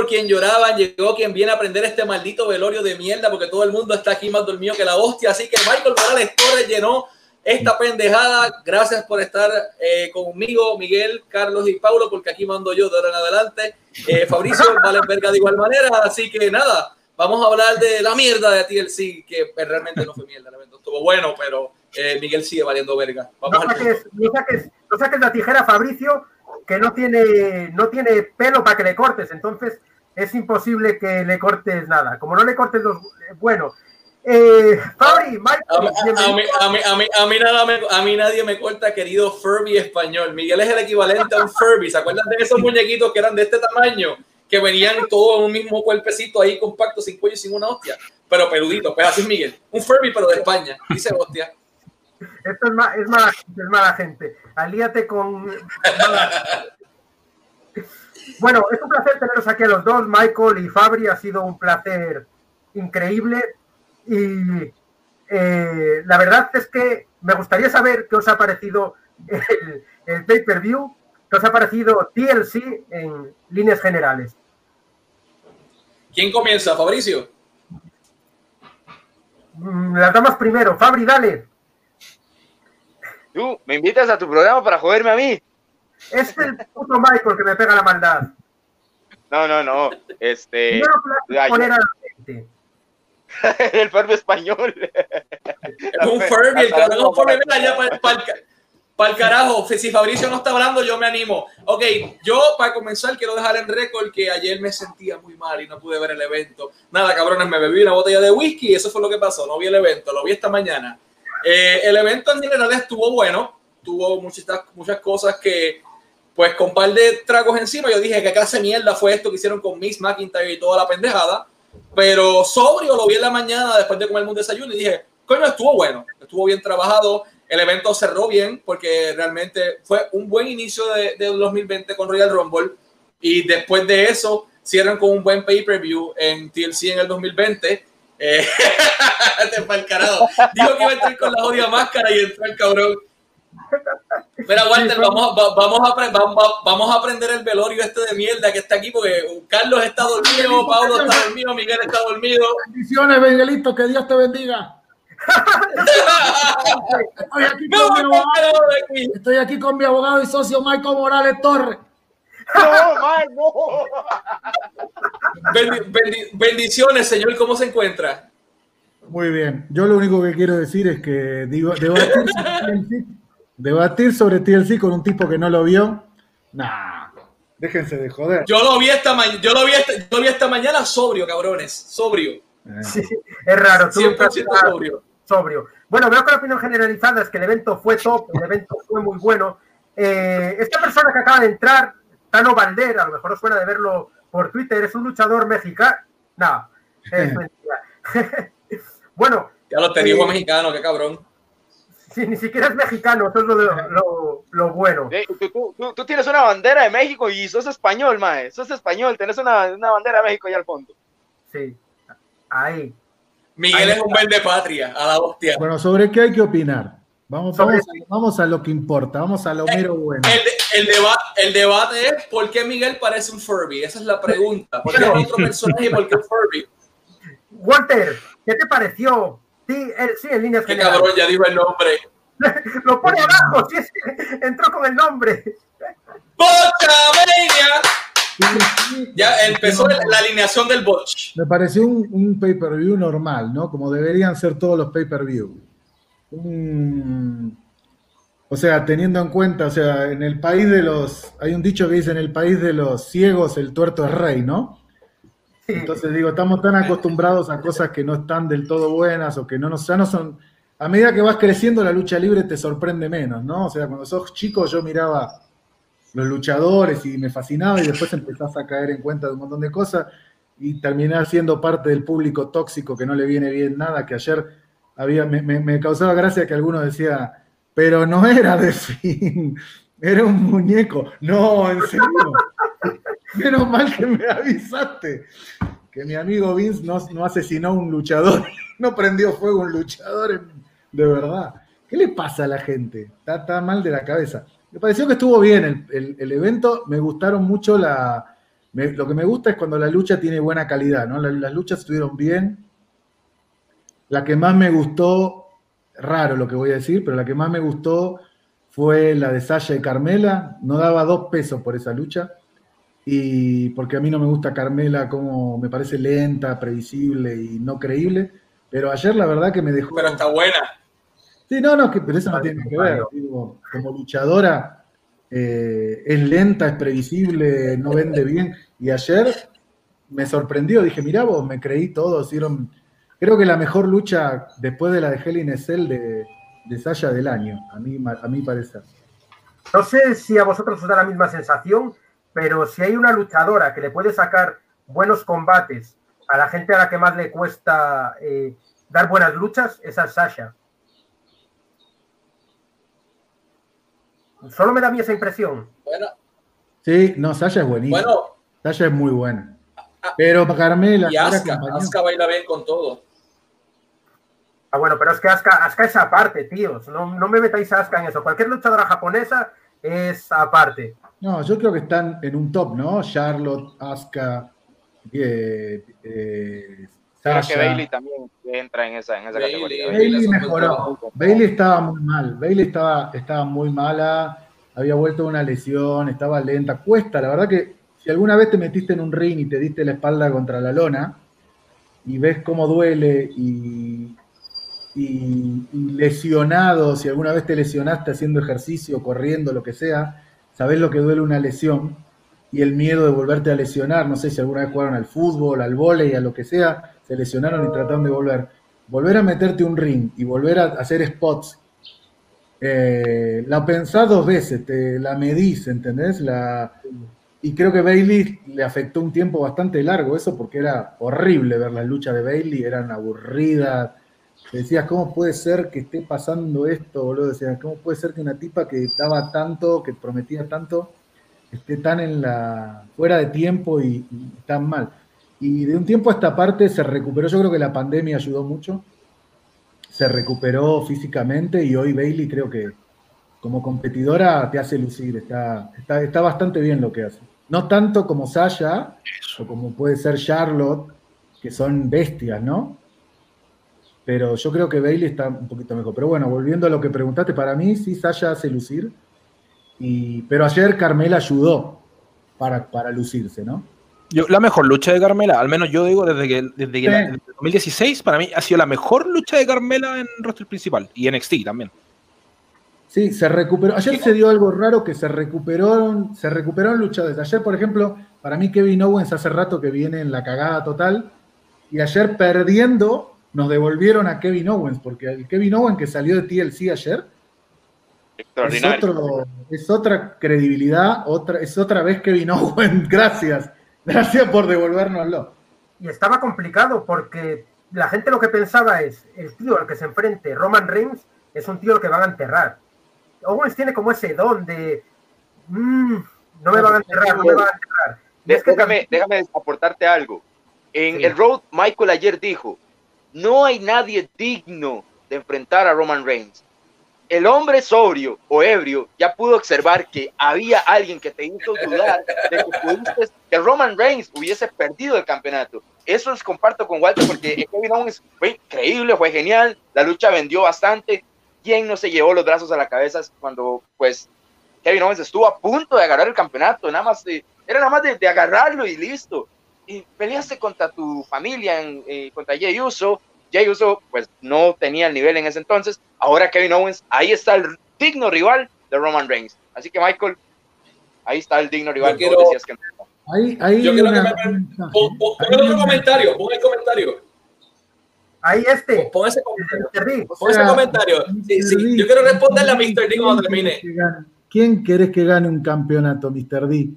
S5: quien lloraban, llegó quien viene a aprender este maldito velorio de mierda, porque todo el mundo está aquí más dormido que la hostia. Así que Michael Morales Torres llenó esta pendejada. Gracias por estar eh, conmigo, Miguel, Carlos y Paulo, porque aquí mando yo de ahora en adelante. Eh, Fabricio verga de igual manera. Así que nada, vamos a hablar de la mierda de TLC, que realmente no fue mierda, estuvo bueno, pero eh, Miguel sigue valiendo verga.
S1: Vamos no, saques, no, saques, no saques la tijera, Fabricio, que no tiene, no tiene pelo para que le cortes, entonces es imposible que le cortes nada. Como no le cortes los... Bueno, eh, Fabri, Michael,
S5: a, mí, a, mí, a, mí, a, mí, nada me, a mí nadie me corta, querido Furby español. Miguel es el equivalente a un Furby. ¿Se acuerdan de esos muñequitos que eran de este tamaño? Que venían todos en un mismo cuerpecito ahí compacto, sin cuello y sin una hostia. Pero peludito, pues así es Miguel. Un Furby, pero de España. Dice hostia.
S1: Esto es, ma es, mala, es mala gente. Alíate con. bueno, es un placer teneros aquí a los dos, Michael y Fabri. Ha sido un placer increíble. Y eh, la verdad es que me gustaría saber qué os ha parecido el, el pay-per-view, qué os ha parecido TLC en líneas generales.
S5: ¿Quién comienza, Fabricio?
S1: Mm, las damas primero. Fabri, dale.
S4: Tú me invitas a tu programa para joderme a mí.
S1: Es el puto Michael que me pega la maldad.
S4: No, no, no. Este.
S1: No poner a la gente.
S4: el Furby español.
S5: Es un Furby, el carajo Furby, ya para el carajo. Si Fabricio no está hablando, yo me animo. Ok, yo para comenzar quiero dejar en récord que ayer me sentía muy mal y no pude ver el evento. Nada, cabrones, me bebí una botella de whisky y eso fue lo que pasó. No vi el evento, lo vi esta mañana. Eh, el evento en general estuvo bueno, tuvo muchas, muchas cosas que, pues con un par de tragos encima, yo dije que clase mierda fue esto que hicieron con Miss McIntyre y toda la pendejada, pero sobrio lo vi en la mañana después de comerme un desayuno y dije, coño, estuvo bueno, estuvo bien trabajado, el evento cerró bien porque realmente fue un buen inicio de, de 2020 con Royal Rumble y después de eso cierran con un buen pay-per-view en TLC en el 2020 eh, te fue el carajo. Dijo que iba a entrar con la odia máscara y entró el cabrón. Pero Walter, vamos, vamos, a, vamos, a aprender el velorio este de mierda que está aquí, porque Carlos está dormido, Pablo está dormido, Miguel está dormido.
S6: Bendiciones, Miguelito, que Dios te bendiga. Estoy aquí, con mi abogado, estoy aquí con mi abogado y socio Michael Morales Torres.
S4: No,
S5: bendiciones, señor. ¿Cómo se encuentra?
S6: Muy bien. Yo lo único que quiero decir es que digo, debatir, sobre TLC, debatir sobre TLC con un tipo que no lo vio, nah, déjense de joder.
S5: Yo lo vi esta, yo lo vi esta, yo lo vi esta mañana sobrio, cabrones, sobrio.
S1: Eh. Sí, es raro.
S5: 100% sobrio.
S1: sobrio. Bueno, veo que la opinión generalizada es que el evento fue top, el evento fue muy bueno. Eh, esta persona que acaba de entrar Tano Valder, a lo mejor os suena de verlo por Twitter, es un luchador mexicano. No, es mentira. bueno.
S5: Ya lo te dijo eh, mexicano, qué cabrón.
S1: Sí, ni siquiera es mexicano, eso es lo, lo, bueno.
S4: tú, tú, tú, tienes una bandera de México y sos español, mae. Sos español, tenés una, una bandera de México ahí al fondo.
S1: Sí, ahí.
S5: Miguel es un buen de patria, a la hostia.
S6: Bueno, ¿sobre qué hay que opinar? Vamos, vamos, a, vamos a lo que importa, vamos a lo mero bueno.
S5: El, el, el, debate es por qué Miguel parece un Furby. Esa es la pregunta. ¿Por qué otro personaje y por qué Furby?
S1: Walter, ¿qué te pareció? Sí, el, sí en líneas
S5: Qué cabrón, ya dijo el nombre.
S1: Lo pone abajo, sí, entró con el nombre.
S5: ¡Bochamania! Ya empezó la alineación del botch.
S6: Me pareció un, un pay-per-view normal, ¿no? Como deberían ser todos los pay-per-view. Un o sea, teniendo en cuenta, o sea, en el país de los, hay un dicho que dice, en el país de los ciegos el tuerto es rey, ¿no? Entonces digo, estamos tan acostumbrados a cosas que no están del todo buenas o que no, nos, ya no son, a medida que vas creciendo la lucha libre te sorprende menos, ¿no? O sea, cuando sos chico yo miraba los luchadores y me fascinaba y después empezás a caer en cuenta de un montón de cosas y terminar siendo parte del público tóxico que no le viene bien nada, que ayer me, causaba gracia que alguno decía, pero no era de fin, era un muñeco. No, en serio. Menos mal que me avisaste que mi amigo Vince no, no asesinó a un luchador, no prendió fuego a un luchador, de verdad. ¿Qué le pasa a la gente? Está, mal de la cabeza. Me pareció que estuvo bien el, evento, me gustaron mucho la... lo que me gusta es cuando la lucha tiene buena calidad, ¿no? las luchas estuvieron bien. La que más me gustó raro lo que voy a decir, pero la que más me gustó fue la de Sasha y Carmela. No daba dos pesos por esa lucha. Y porque a mí no me gusta Carmela como me parece lenta, previsible y no creíble. Pero ayer la verdad que me dejó.
S5: Pero está buena.
S6: Sí, no, no, que, pero eso no tiene que ver. Digo, como luchadora, eh, es lenta, es previsible, no vende bien. Y ayer me sorprendió, dije, mirá vos, me creí todo, hicieron, creo que la mejor lucha después de la de Helen es el de, de Sasha del año, a mí, a mí parecer.
S1: No sé si a vosotros os da la misma sensación, pero si hay una luchadora que le puede sacar buenos combates a la gente a la que más le cuesta eh, dar buenas luchas, esa es Sasha. Solo me da a mí esa impresión.
S5: Bueno,
S6: Sí, no, Sasha es buenísima.
S5: bueno,
S6: Sasha es muy buena. Pero Carmela.
S5: y
S6: acompañó.
S5: Asuka baila bien con todo.
S1: Ah, bueno, pero es que Asuka, Asuka es aparte, tíos. No, no me metáis a Asuka en eso. Cualquier luchadora japonesa es aparte.
S6: No, yo creo que están en un top, ¿no? Charlotte, Asuka, eh, eh,
S4: Creo
S6: Sasha.
S4: que Bailey también entra en esa, en esa
S5: Bailey,
S4: categoría.
S5: Bailey.
S6: Mejoró. Bailey estaba muy mal. Bailey estaba, estaba muy mala. Había vuelto de una lesión, estaba lenta. Cuesta, la verdad que si alguna vez te metiste en un ring y te diste la espalda contra la lona y ves cómo duele y, y- y lesionado, si alguna vez te lesionaste haciendo ejercicio, corriendo, lo que sea, sabes lo que duele una lesión y el miedo de volverte a lesionar. No sé si alguna vez jugaron al fútbol, al vóley, a lo que sea, se lesionaron y trataron de volver. Volver a meterte un ring y volver a hacer spots, eh, la pensás dos veces, te la medís, ¿entendés? La, y creo que Bailey le afectó un tiempo bastante largo eso porque era horrible ver las luchas de Bailey, eran aburridas. Decías, ¿cómo puede ser que esté pasando esto, boludo? Decías, ¿cómo puede ser que una tipa que daba tanto, que prometía tanto, esté tan en la fuera de tiempo y, y tan mal? Y de un tiempo a esta parte se recuperó, yo creo que la pandemia ayudó mucho, se recuperó físicamente y hoy Bailey creo que como competidora te hace lucir, está, está, está bastante bien lo que hace. No tanto como Sasha o como puede ser Charlotte, que son bestias, ¿no? Pero yo creo que Bailey está un poquito mejor. Pero bueno, volviendo a lo que preguntaste, para mí sí Sasha hace lucir. Y, pero ayer Carmela ayudó para, para lucirse, ¿no?
S3: Yo, la mejor lucha de Carmela, al menos yo digo desde que, desde que
S6: Sí.
S3: la- desde el 2016, para mí ha sido la mejor lucha de Carmela en roster principal y NXT también.
S6: Sí, se recuperó. Ayer se dio algo raro que se recuperaron, se recuperaron luchadores. Ayer, por ejemplo, para mí Kevin Owens hace rato que viene en la cagada total. Y ayer perdiendo, nos devolvieron a Kevin Owens, porque el Kevin Owens que salió de TLC ayer es,
S4: Extraordinario.
S6: otro- es otra credibilidad, otra, es otra vez Kevin Owens. Gracias. Gracias por devolvérnoslo.
S1: Y estaba complicado porque la gente lo que pensaba es, el tío al que se enfrente, Roman Reigns, es un tío al que van a enterrar. Owens tiene como ese don de, "Mm, no me van a enterrar, no me van a enterrar. Es que
S4: déjame, déjame aportarte algo. En
S1: Sí.
S4: el Road, Michael ayer dijo, no hay nadie digno de enfrentar a Roman Reigns. El hombre sobrio o ebrio ya pudo observar que había alguien que te hizo dudar de que, pudiste- Roman Reigns hubiese perdido el campeonato. Eso es comparto con Walter porque Kevin Owens fue increíble, fue genial, la lucha vendió bastante. ¿Quién no se llevó los brazos a la cabeza cuando pues Kevin Owens estuvo a punto de agarrar el campeonato? Nada más de- era nada más de, de agarrarlo y listo. Y peleaste contra tu familia, en, eh, contra Jey Uso. Jey Uso, pues no tenía el nivel en ese entonces. Ahora Kevin Owens, ahí está el digno rival de Roman Reigns. Así que Michael, ahí está el digno rival.
S5: Yo
S4: que
S5: quiero-
S4: que no.
S6: Ahí, ahí
S5: Yo quiero que
S6: una-
S5: me-
S6: un mensaje.
S5: Pon, pon- pon
S6: Ahí
S5: el otro
S6: una-
S5: comentario, pon el comentario.
S1: ahí este,
S5: Pon ese comentario.
S1: Mr. D.
S6: O
S5: Pon ese comentario. Sí, sí, Yo quiero responderle a Mr. D
S6: ¿quién
S5: cuando termine.
S6: que gane? ¿Quién querés que gane un campeonato, Mr. D?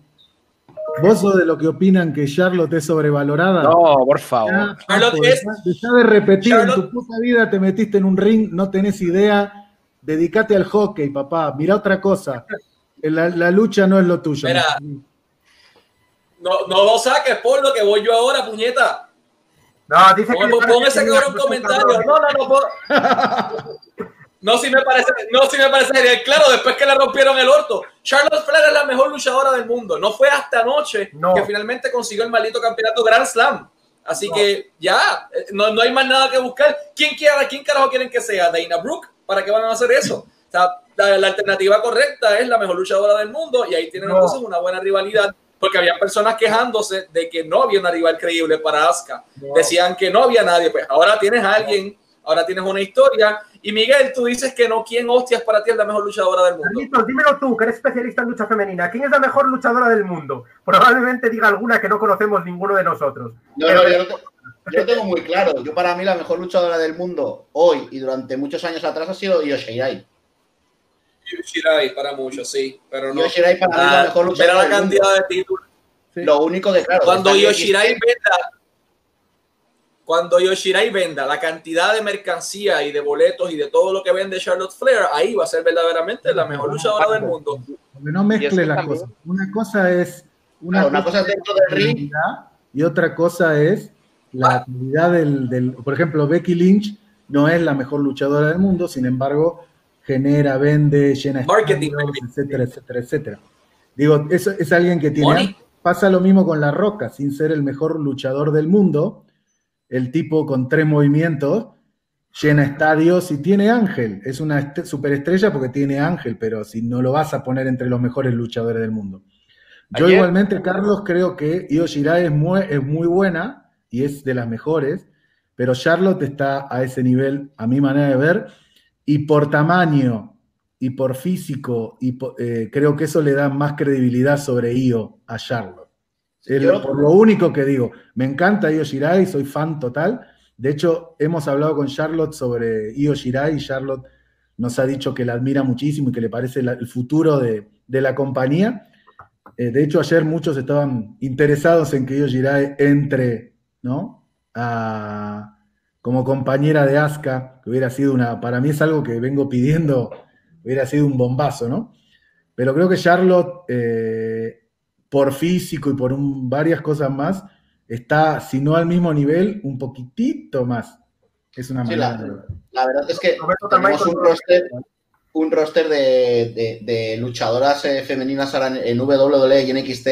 S6: ¿Vos sos de lo que opinan que Charlotte es sobrevalorada?
S3: No, por favor.
S6: Ya,
S5: Charlotte
S6: Paco,
S5: es-
S6: dejá de repetir,
S5: Charlotte-
S6: en tu puta vida te metiste en un ring, no tenés idea, dedicate al hockey, papá, mira otra cosa. La, la lucha no es lo tuyo.
S5: Mira. No, no lo saques por lo que voy yo ahora, puñeta.
S1: No, dice que
S5: Pon,
S1: le
S5: pon- pon ese
S1: que
S5: cabrón comentario. No, no, no. No, si me parece, no, si me parece. Claro, después que le rompieron el orto. Charlotte Flair es la mejor luchadora del mundo. No fue hasta anoche
S1: No.
S5: que finalmente consiguió el maldito campeonato Grand Slam. Así
S1: No.
S5: que ya, eh, no, no hay más nada que buscar. ¿Quién, quiera, ¿Quién carajo quieren que sea? Dana Brooke. ¿Para qué van a hacer eso? O sea, la, la alternativa correcta es la mejor luchadora del mundo y ahí tienen
S1: No.
S5: entonces una buena rivalidad. Porque había personas quejándose de que no había una rival creíble para Asuka.
S1: No.
S5: Decían que no había nadie. Pues ahora tienes a alguien ahora tienes una historia. Y Miguel, tú dices que no, ¿quién hostias para ti es la mejor luchadora del mundo?
S1: Carlitos, dímelo tú, que eres especialista en lucha femenina. ¿Quién es la mejor luchadora del mundo? Probablemente diga alguna que no conocemos ninguno de nosotros.
S2: No, no, yo, lo tengo, yo lo tengo muy claro. Yo para mí la mejor luchadora del mundo hoy y durante muchos años atrás ha sido Io Shirai.
S5: Yoshirai para muchos, sí, pero no.
S2: Io Shirai para mí la
S5: Ah,
S2: mejor luchadora
S5: la
S2: del mundo.
S5: cantidad de títulos.
S2: Lo único de claro.
S5: Cuando Yoshirai venda, cuando Yoshirai venda la cantidad de mercancía y de boletos y de todo lo que vende Charlotte Flair, ahí va a ser verdaderamente la mejor luchadora del mundo.
S6: Porque no mezcle las cosas. Una cosa es
S2: Claro, una cosa es dentro del ring.
S6: y otra cosa es la calidad del, del- Por ejemplo, Becky Lynch no es la mejor luchadora del mundo, sin embargo, genera, vende, llena
S5: Marketing,
S6: etcétera, etcétera, etcétera. Digo, eso es alguien que tiene.
S5: Money.
S6: Pasa lo mismo con La Roca, sin ser el mejor luchador del mundo, el tipo con tres movimientos llena estadios y tiene ángel. Es una est- superestrella porque tiene ángel, pero si no lo vas a poner entre los mejores luchadores del mundo. Yo
S4: Ayer-
S6: igualmente, Carlos, creo que Io Shirai es muy, es muy buena y es de las mejores, pero Charlotte está a ese nivel, a mi manera de ver, y por tamaño y por físico, y eh, creo que eso le da más credibilidad sobre Io a Charlotte. Es
S2: Yo-
S6: lo- por lo único que digo, me encanta Io Shirai, soy fan total. De hecho, hemos hablado con Charlotte sobre Io Shirai y Charlotte nos ha dicho que la admira muchísimo y que le parece la- el futuro de, de la compañía. Eh, de hecho, ayer muchos estaban interesados en que Io Shirai entre, ¿no? A- como compañera de Asuka, que hubiera sido una, para mí es algo que vengo pidiendo, hubiera sido un bombazo, ¿no? Pero creo que Charlotte, eh, por físico y por un- varias cosas más, está, si no al mismo nivel, un poquitito más. Es una
S2: Sí,
S6: manera
S2: la- verdad es que tenemos un roster, un roster de, de- de luchadoras eh, femeninas ahora en, en WWE y en NXT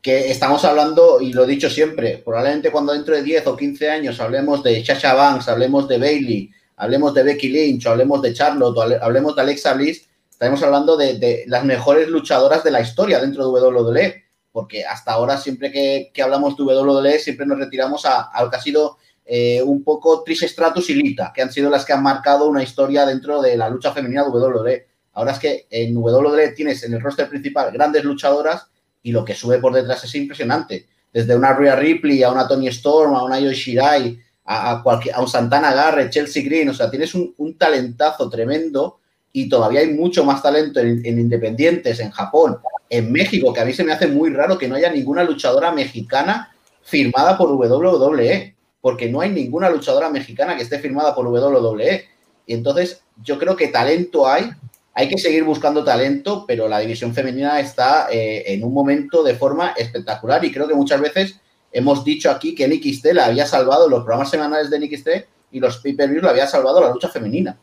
S2: que estamos hablando, y lo he dicho siempre, probablemente cuando dentro de 10 o 15 años hablemos de Sasha Banks, hablemos de Bailey, hablemos de Becky Lynch, o hablemos de Charlotte, o hablemos de Alexa Bliss, estaremos hablando de, de las mejores luchadoras de la historia dentro de WWE, porque hasta ahora siempre que, hablamos de WWE siempre nos retiramos a, a lo que ha sido eh, un poco Trish Stratus y Lita, que han sido las que han marcado una historia dentro de la lucha femenina de WWE. Ahora es que en WWE tienes en el roster principal grandes luchadoras y lo que sube por detrás es impresionante. Desde una Rhea Ripley a una Tony Storm, a una Io Shirai, a, a, a un Santana Garrett, Chelsea Green, o sea, tienes un talentazo tremendo y todavía hay mucho más talento en, en, independientes, en Japón, en México, que a mí se me hace muy raro que no haya ninguna luchadora mexicana firmada por WWE, porque no hay ninguna luchadora mexicana que esté firmada por WWE. Y entonces yo creo que talento hay, hay que seguir buscando talento, pero la división femenina está eh, en un momento de forma espectacular y creo que muchas veces hemos dicho aquí que NXT la había salvado, los programas semanales de NXT y los pay-per-views la había salvado la lucha femenina.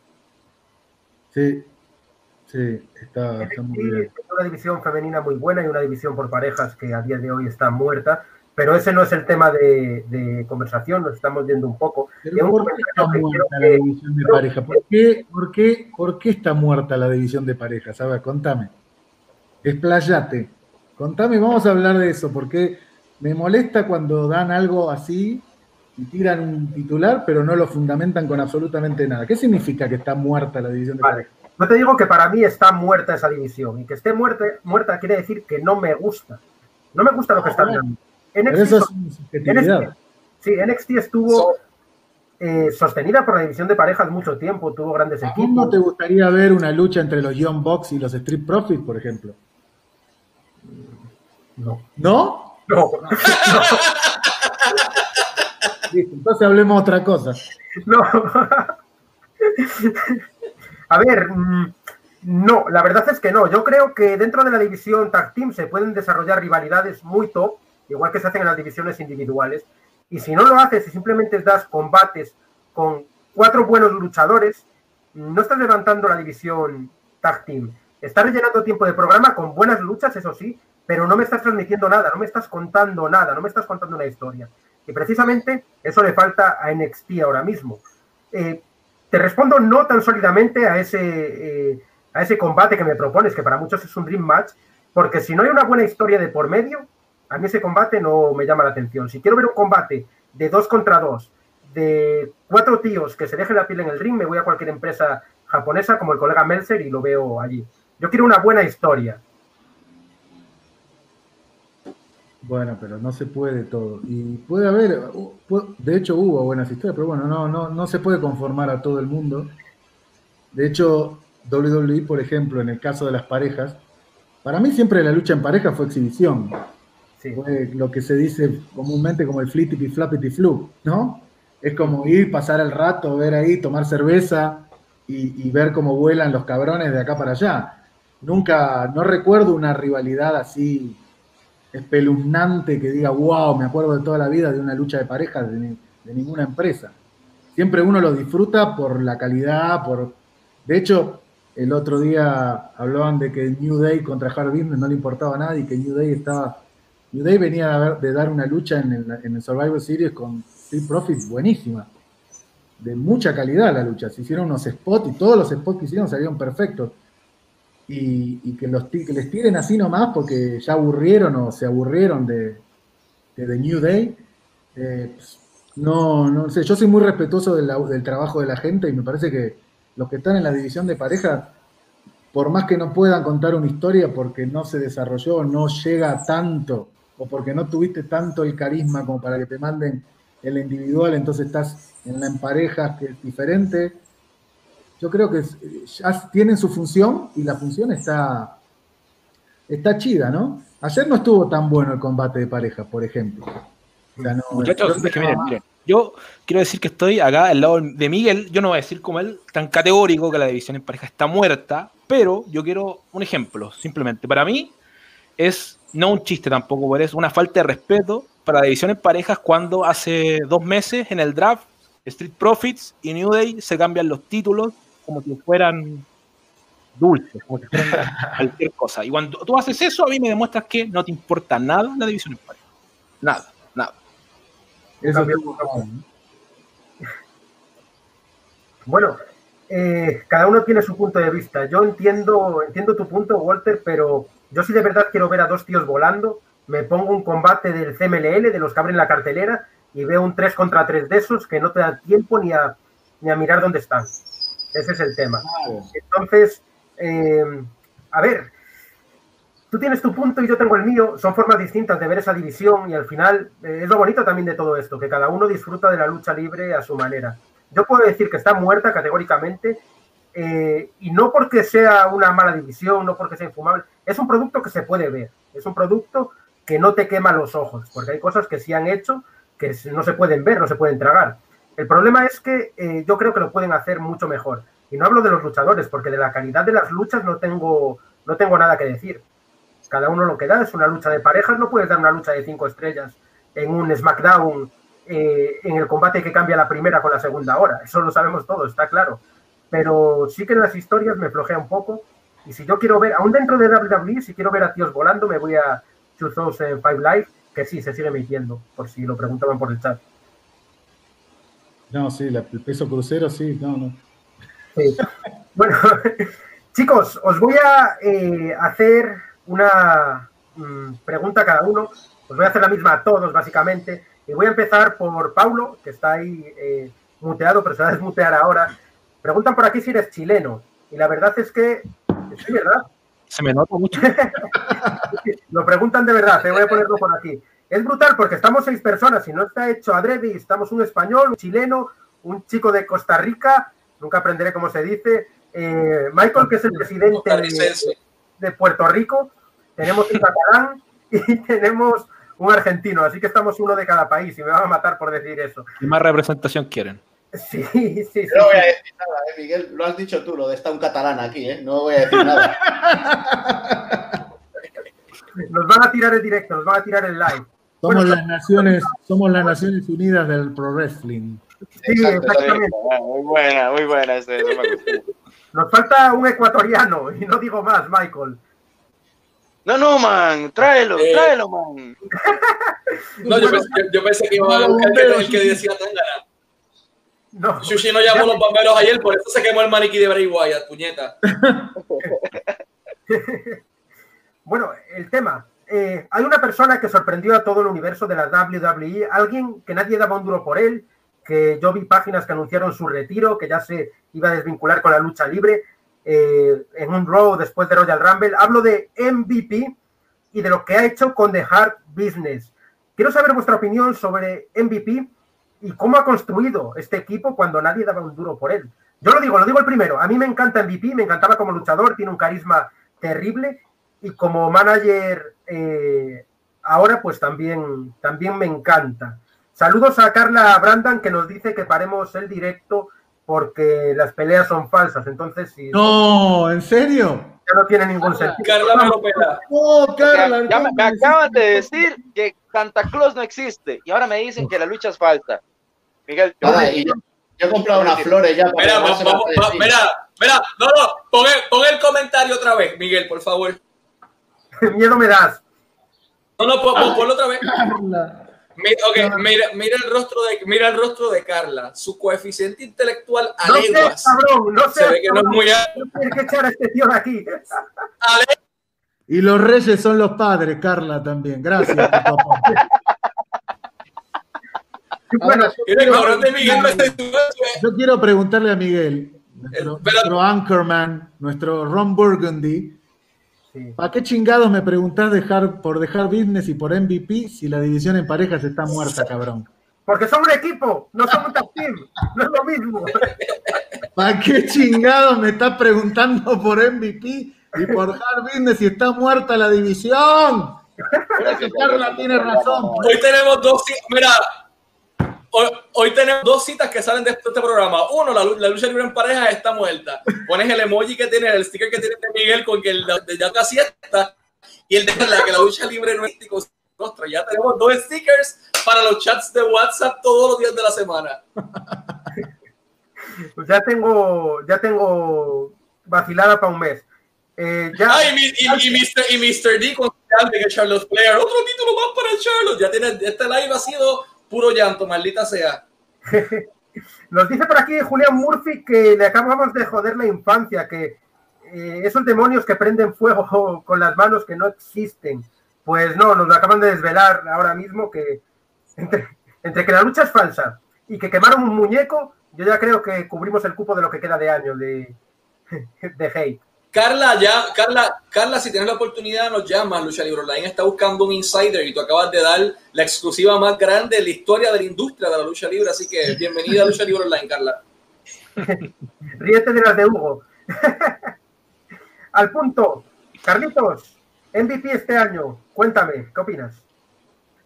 S6: Sí, sí, está, está muy bien.
S1: Es una división femenina muy buena y una división por parejas que a día de hoy está muerta, pero ese no es el tema de, de conversación, nos estamos yendo un poco.
S6: Pero ¿por qué está muerta la división de pareja? ¿Por qué, por, qué, ¿Por qué está muerta la división de parejas? A ver, contame. Explayate. Contame, vamos a hablar de eso, porque me molesta cuando dan algo así y tiran un titular, pero no lo fundamentan con absolutamente nada. ¿Qué significa que está muerta la división de
S1: Vale.
S6: parejas?
S1: No te digo que para mí está muerta esa división y que esté muerta, muerta quiere decir que no me gusta. No me gusta lo que
S6: Ah,
S1: está.
S6: Pero
S1: NXT,
S6: eso es.
S1: NXT sí, NXT estuvo eh, sostenida por la división de parejas mucho tiempo, tuvo grandes
S6: ¿A
S1: equipos.
S6: ¿Cómo te gustaría ver una lucha entre los Young Bucks y los Street Profits, por ejemplo?
S1: No.
S6: ¿No?
S1: No,
S6: Entonces hablemos otra cosa.
S1: no. A ver, mm, no, la verdad es que no. Yo creo que dentro de la división Tag Team se pueden desarrollar rivalidades muy top, igual que se hacen en las divisiones individuales. Y si no lo haces y simplemente das combates con cuatro buenos luchadores, no estás levantando la división Tag Team. Estás rellenando tiempo de programa con buenas luchas, eso sí, pero no me estás transmitiendo nada, no me estás contando nada, no me estás contando una historia. Y precisamente eso le falta a NXT ahora mismo. Eh, te respondo no tan sólidamente a ese, eh, a ese combate que me propones, que para muchos es un dream match, porque si no hay una buena historia de por medio, a mí ese combate no me llama la atención. Si quiero ver un combate de dos contra dos, de cuatro tíos que se dejen la piel en el ring, me voy a cualquier empresa japonesa como el colega Meltzer y lo veo allí. Yo quiero una buena historia.
S6: Bueno, pero no se puede todo. Y puede haber, de hecho hubo buenas historias, pero bueno, no, no, no se puede conformar a todo el mundo. De hecho, WWE, por ejemplo, en el caso de las parejas, para mí siempre la lucha en pareja fue exhibición. Fue lo que se dice comúnmente como el flippity flappity flu, ¿no? Es como ir, pasar el rato, ver ahí, tomar cerveza y, y ver cómo vuelan los cabrones de acá para allá. Nunca, no recuerdo una rivalidad así espeluznante que diga, wow, me acuerdo de toda la vida de una lucha de parejas de, ninguna empresa. Siempre uno lo disfruta por la calidad, por... De hecho, el otro día hablaban de que New Day contra Hard no le importaba nada y que New Day estaba... New Day venía de, dar una lucha en el, en el Survivor Series con Steve Profit buenísima. De mucha calidad la lucha. Se hicieron unos spots y todos los spots que hicieron salieron perfectos y, que, los, que les tiren así nomás porque ya aburrieron o se aburrieron de, de New Day. Eh, pues, no, no sé, yo soy muy respetuoso del, trabajo de la gente y me parece que los que están en la división de pareja, por más que no puedan contar una historia porque no se desarrolló, no llega tanto o porque no tuviste tanto el carisma como para que te manden el individual, entonces estás en la en parejas que es diferente yo creo que ya tienen su función y la función está, está chida, ¿no? Ayer no estuvo tan bueno el combate de pareja, por ejemplo.
S3: Muchachos, yo quiero decir que estoy acá al lado de Miguel. Yo no voy a decir como él, tan categórico que la división en pareja está muerta, pero yo quiero un ejemplo, simplemente. Para mí es no un chiste tampoco, pero es una falta de respeto para la división en parejas cuando hace dos meses en el draft Street Profits y New Day se cambian los títulos como si fueran dulces, como si fueran cualquier cosa. Y cuando tú haces eso, a mí me demuestras que no te importa nada la división en pareja. Nada, nada. Eso
S1: bueno, eh, cada uno tiene su punto de vista. Yo entiendo, entiendo tu punto, Walter, pero yo sí de verdad quiero ver a dos tíos volando. Me pongo un combate del CMLL, de los que abren la cartelera, y veo un 3 contra 3 de esos que no te da tiempo ni a, ni a mirar dónde están. Ese es el tema. Entonces, eh, a ver, tú tienes tu punto y yo tengo el mío. Son formas distintas de ver esa división y al final eh, es lo bonito también de todo esto, que cada uno disfruta de la lucha libre a su manera. Yo puedo decir que está muerta categóricamente eh, y no porque sea una mala división, no porque sea infumable. Es un producto que se puede ver. Es un producto que no te quema los ojos, porque hay cosas que sí han hecho que no se pueden ver, no se pueden tragar. El problema es que eh, yo creo que lo pueden hacer mucho mejor. Y no hablo de los luchadores, porque de la calidad de las luchas no tengo, no tengo nada que decir. Cada uno lo que da es una lucha de parejas, no puedes dar una lucha de cinco estrellas en un SmackDown eh, en el combate que cambia la primera con la segunda hora. Eso lo sabemos todos, está claro. Pero sí que en las historias me flojea un poco. Y si yo quiero ver, aún dentro de WWE, si quiero ver a tíos volando, me voy a 2005 Live, que sí, se sigue emitiendo, por si lo preguntaban por el chat.
S6: No, sí, el peso crucero, sí, no, no.
S1: Bueno, chicos, os voy a eh, hacer una mm, pregunta a cada uno. Os voy a hacer la misma a todos, básicamente. Y voy a empezar por Paulo, que está ahí eh, muteado, pero se va a desmutear ahora. Preguntan por aquí si eres chileno. Y la verdad es que sí, ¿verdad?
S3: Se me nota mucho.
S1: Lo preguntan de verdad, te voy a ponerlo por aquí. Es brutal porque estamos seis personas y no está hecho adrede y estamos un español, un chileno, un chico de Costa Rica, nunca aprenderé cómo se dice, eh, Michael, que es el presidente de, Puerto Rico, tenemos un catalán y tenemos un argentino, así que estamos uno de cada país y me van a matar por decir eso.
S3: ¿Qué más representación quieren?
S1: Sí, sí, sí.
S2: No voy a decir nada, eh, Miguel, lo has dicho tú, lo de está un catalán aquí, ¿eh? No voy a decir nada.
S1: Nos van a tirar el directo, nos van a tirar el live.
S6: Somos las naciones, somos las Naciones Unidas del Pro Wrestling.
S1: Sí, exactamente.
S4: Muy buena, muy buena.
S1: Nos falta un ecuatoriano, y no digo más, Michael.
S4: No, no, man, tráelo, eh, tráelo, man.
S5: No, yo pensé, yo pensé que iba a buscar el que decía Tangana. No. Sushi no llamó a los bomberos ayer, por eso se quemó el maniquí de Bray Wyatt, puñeta.
S1: bueno, el tema. Eh, hay una persona que sorprendió a todo el universo de la WWE, alguien que nadie daba un duro por él, que yo vi páginas que anunciaron su retiro, que ya se iba a desvincular con la lucha libre eh, en un Raw después de Royal Rumble. Hablo de MVP y de lo que ha hecho con The Hard Business. Quiero saber vuestra opinión sobre MVP y cómo ha construido este equipo cuando nadie daba un duro por él. Yo lo digo, lo digo el primero. A mí me encanta MVP, me encantaba como luchador, tiene un carisma terrible y como manager eh, ahora pues también, también me encanta. Saludos a Carla Brandan que nos dice que paremos el directo porque las peleas son falsas. Entonces, si
S6: No, ¿en serio?
S1: ya no tiene ningún sentido.
S5: Carla me lo pela.
S6: No,
S4: O sea,
S6: Carla.
S4: ya me, me
S6: ¿cómo
S4: acaban de decir que Santa Claus no existe y ahora me dicen que la lucha es falsa. Miguel, yo-
S2: y yo, yo he comprado unas flores ya para
S5: Mira, vamos,
S2: a
S5: va-
S2: decir.
S5: mira, mira, no, no, pon el, pon el comentario otra vez, Miguel, por favor.
S1: Miedo me das.
S5: No, no, pon, pon- ponlo otra vez. Mira, mira, mira el rostro de, mira el rostro de Carla. Su coeficiente intelectual a
S1: No sé,
S5: leguas.
S1: cabrón, no sé.
S5: Se ve que no es muy alto.
S1: No tienes que echar a este tío de aquí.
S6: Y los reyes son los padres, Carla, también. Gracias, papá.
S1: Bueno,
S6: Ahora, yo quiero- Yo preguntarle a Miguel, nuestro,
S5: pero-
S6: nuestro anchorman, nuestro Ron Burgundy,
S1: sí.
S6: ¿para qué chingados me preguntás dejar, por dejar business y por MVP si la división en parejas está muerta, cabrón?
S1: Porque son un equipo, no son un tag team. No es lo mismo.
S6: ¿Para qué chingados me estás preguntando por MVP y por hard business si está muerta la división? Creo que Carla tiene razón.
S5: Hoy tenemos dos. Mira, hoy, hoy tenemos dos citas que salen de este, programa. Uno, la, la lucha libre en pareja está muerta. Pones el emoji que tiene, el sticker que tiene de Miguel con que el de ya casi está. Y el de la que la lucha libre no su rostro. Ya tenemos dos stickers para los chats de WhatsApp todos los días de la semana.
S1: Ya tengo, ya tengo vacilada para un mes. Eh, ya,
S5: Ah, y, y- y Mr. y Mr. D con que Charlotte Flair. Otro título más para Charlotte. Ya tiene, este live ha sido puro llanto, maldita sea.
S1: Nos dice por aquí Julián Murphy que le acabamos de joder la infancia, que eh, esos demonios que prenden fuego con las manos que no existen. Pues no, nos lo acaban de desvelar ahora mismo que entre, entre que la lucha es falsa y que quemaron un muñeco, yo ya creo que cubrimos el cupo de lo que queda de año de, de hate.
S5: Carla, ya, Carla, Carla, si tienes la oportunidad, nos llamas. Lucha Libre Online está buscando un insider y tú acabas de dar la exclusiva más grande de la historia de la industria de la lucha libre. Así que bienvenida a Lucha Libre Online, Carla.
S1: Ríete de las de Hugo. Al punto, Carlitos, MVP este año, cuéntame, ¿qué opinas?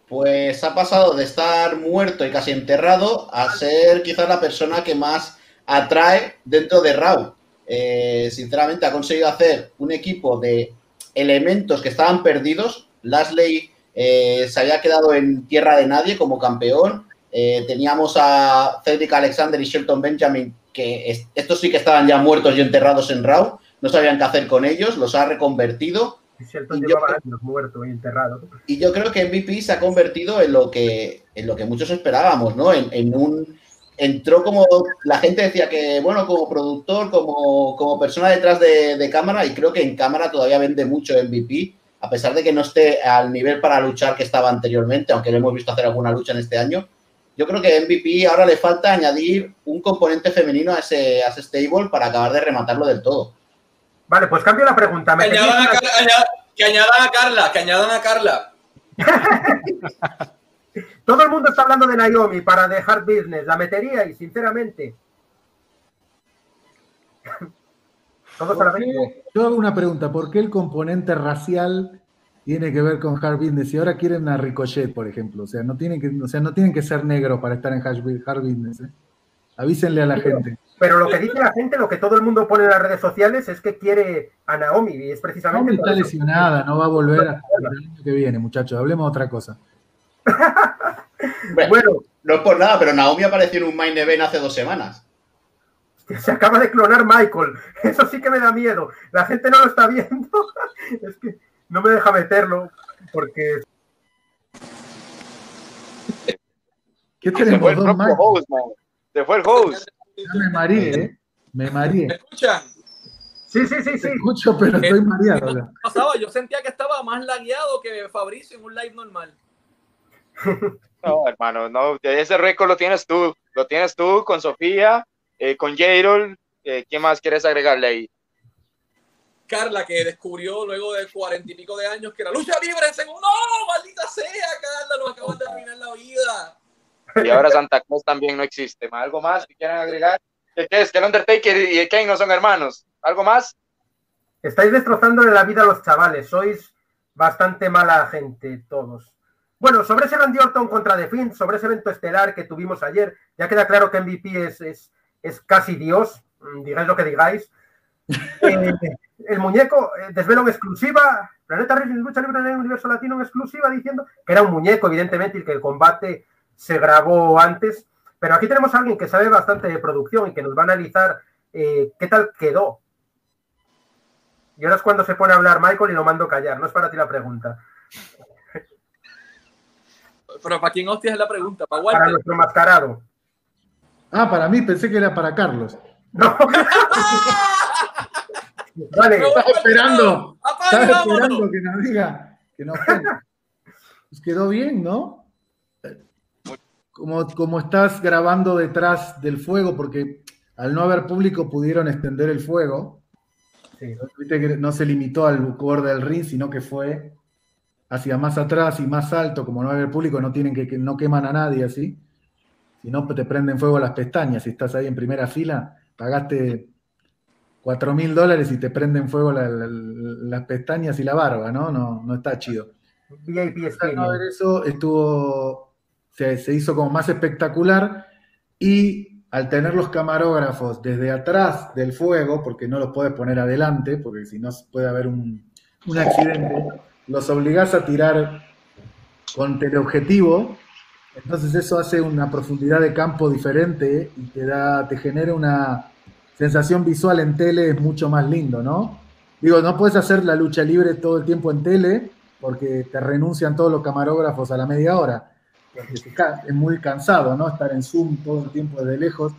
S2: Pues ha pasado de estar muerto y casi enterrado a ser quizás la persona que más atrae dentro de Raw. Eh, sinceramente ha conseguido hacer un equipo de elementos que estaban perdidos. Lasley eh, se había quedado en tierra de nadie como campeón. Eh, teníamos a Cedric Alexander y Shelton Benjamin, que es- estos sí que estaban ya muertos y enterrados en Raw. No sabían qué hacer con ellos, los ha reconvertido.
S1: Shelton
S2: Y yo-
S1: llevaba años muerto y enterrado.
S2: Y yo creo que MVP se ha convertido en lo que, en lo que muchos esperábamos, ¿no? En, en un. Entró como. La gente decía que, bueno, como productor, como, como persona detrás de, de cámara, y creo que en cámara todavía vende mucho MVP, a pesar de que no esté al nivel para luchar que estaba anteriormente, aunque lo hemos visto hacer alguna lucha en este año. Yo creo que MVP ahora le falta añadir un componente femenino a ese, a ese stable para acabar de rematarlo del todo.
S1: Vale, pues cambio la pregunta.
S5: Que
S1: ¿Me
S5: añadan, a,
S1: pedís
S5: Car- aña- que añadan a Carla, que añadan a Carla.
S1: Todo el mundo está hablando de Naomi para dejar business. La metería y sinceramente. Todos a la
S6: ¿Por
S1: vez.
S6: qué- Yo hago una pregunta, ¿por qué el componente racial tiene que ver con hard business? Y ahora quieren a Ricochet, por ejemplo. O sea, no tienen que, o sea, no tienen que ser negros para estar en hard bu- hard business. ¿eh? Avísenle a la gente.
S1: Pero lo que dice la gente, lo que todo el mundo pone en las redes sociales es que quiere a Naomi y es precisamente.
S6: Naomi está lesionada, no va a volver hasta el año que viene, muchachos. Hablemos de otra cosa.
S1: Bueno,
S2: no es por nada, pero Naomi apareció en un main event hace dos semanas.
S1: se acaba de clonar Michael. Eso sí que me da miedo. La gente no lo está viendo. Es que no me deja meterlo porque
S6: ¿Qué
S4: Se fue
S6: tenemos?
S4: el
S6: Dos
S4: host, man. Se fue el host.
S6: Ya me mareé, ¿eh? Me
S5: ¿Me
S6: mareé.
S5: escuchan?
S1: sí, sí, sí, sí.
S6: Te escucho, pero estoy mareado. ya.
S5: Pasaba, yo sentía que estaba más lagueado que Fabricio en un live normal.
S4: No, hermano, no, ese récord lo tienes tú. lo tienes tú con Sofía, eh, con Jairol. Eh, ¿Qué más quieres agregarle ahí?
S5: Carla, que descubrió luego de cuarenta y pico de años que la lucha libre es segundo. ¡No! ¡Maldita sea, Carla! Nos acabas de arruinar la vida.
S4: Y ahora Santa Cruz también no existe. ¿Algo más que quieran agregar? ¿Qué es? ¿Que el Undertaker y el Kane no son hermanos? ¿Algo más?
S1: Estáis destrozándole la vida a los chavales. Sois bastante mala gente todos. Bueno, sobre ese Randy Orton contra The Finn, sobre ese evento estelar que tuvimos ayer, ya queda claro que MVP es, es, es casi Dios, mm, digáis lo que digáis. Eh, el muñeco eh, desvelo en exclusiva, Planeta Wrestling Lucha Libre en el Universo Latino en exclusiva, diciendo que era un muñeco, evidentemente, y que el combate se grabó antes. Pero aquí tenemos a alguien que sabe bastante de producción y que nos va a analizar eh, qué tal quedó. Y ahora es cuando se pone a hablar Michael y lo mando callar. No es para ti la pregunta.
S5: Pero ¿para quién hostia es la pregunta? ¿Para,
S1: para nuestro mascarado.
S6: Ah, para mí pensé que era para Carlos.
S1: No.
S6: vale, estaba esperando. Estaba esperando que nos diga que nos Pues quedó bien, ¿no? Como, como estás grabando detrás del fuego, porque al no haber público pudieron extender el fuego. Sí. No se limitó al borde del ring, sino que fue hacia más atrás y más alto, como no hay público, no tienen que, no queman a nadie así. Si no, te prenden fuego las pestañas. Si estás ahí en primera fila, pagaste cuatro mil dólares y te prenden fuego las pestañas y la barba, ¿no? No, no está chido. No ver eso estuvo, se, se hizo como más espectacular y al tener los camarógrafos desde atrás del fuego, porque no los puedes poner adelante, porque si no puede haber un, un accidente, los obligás a tirar con teleobjetivo, entonces eso hace una profundidad de campo diferente y te da, te genera una sensación visual en tele es mucho más lindo, ¿no? Digo, no puedes hacer la lucha libre todo el tiempo en tele porque te renuncian todos los camarógrafos a la media hora. Es muy cansado, ¿no? Estar en Zoom todo el tiempo desde lejos.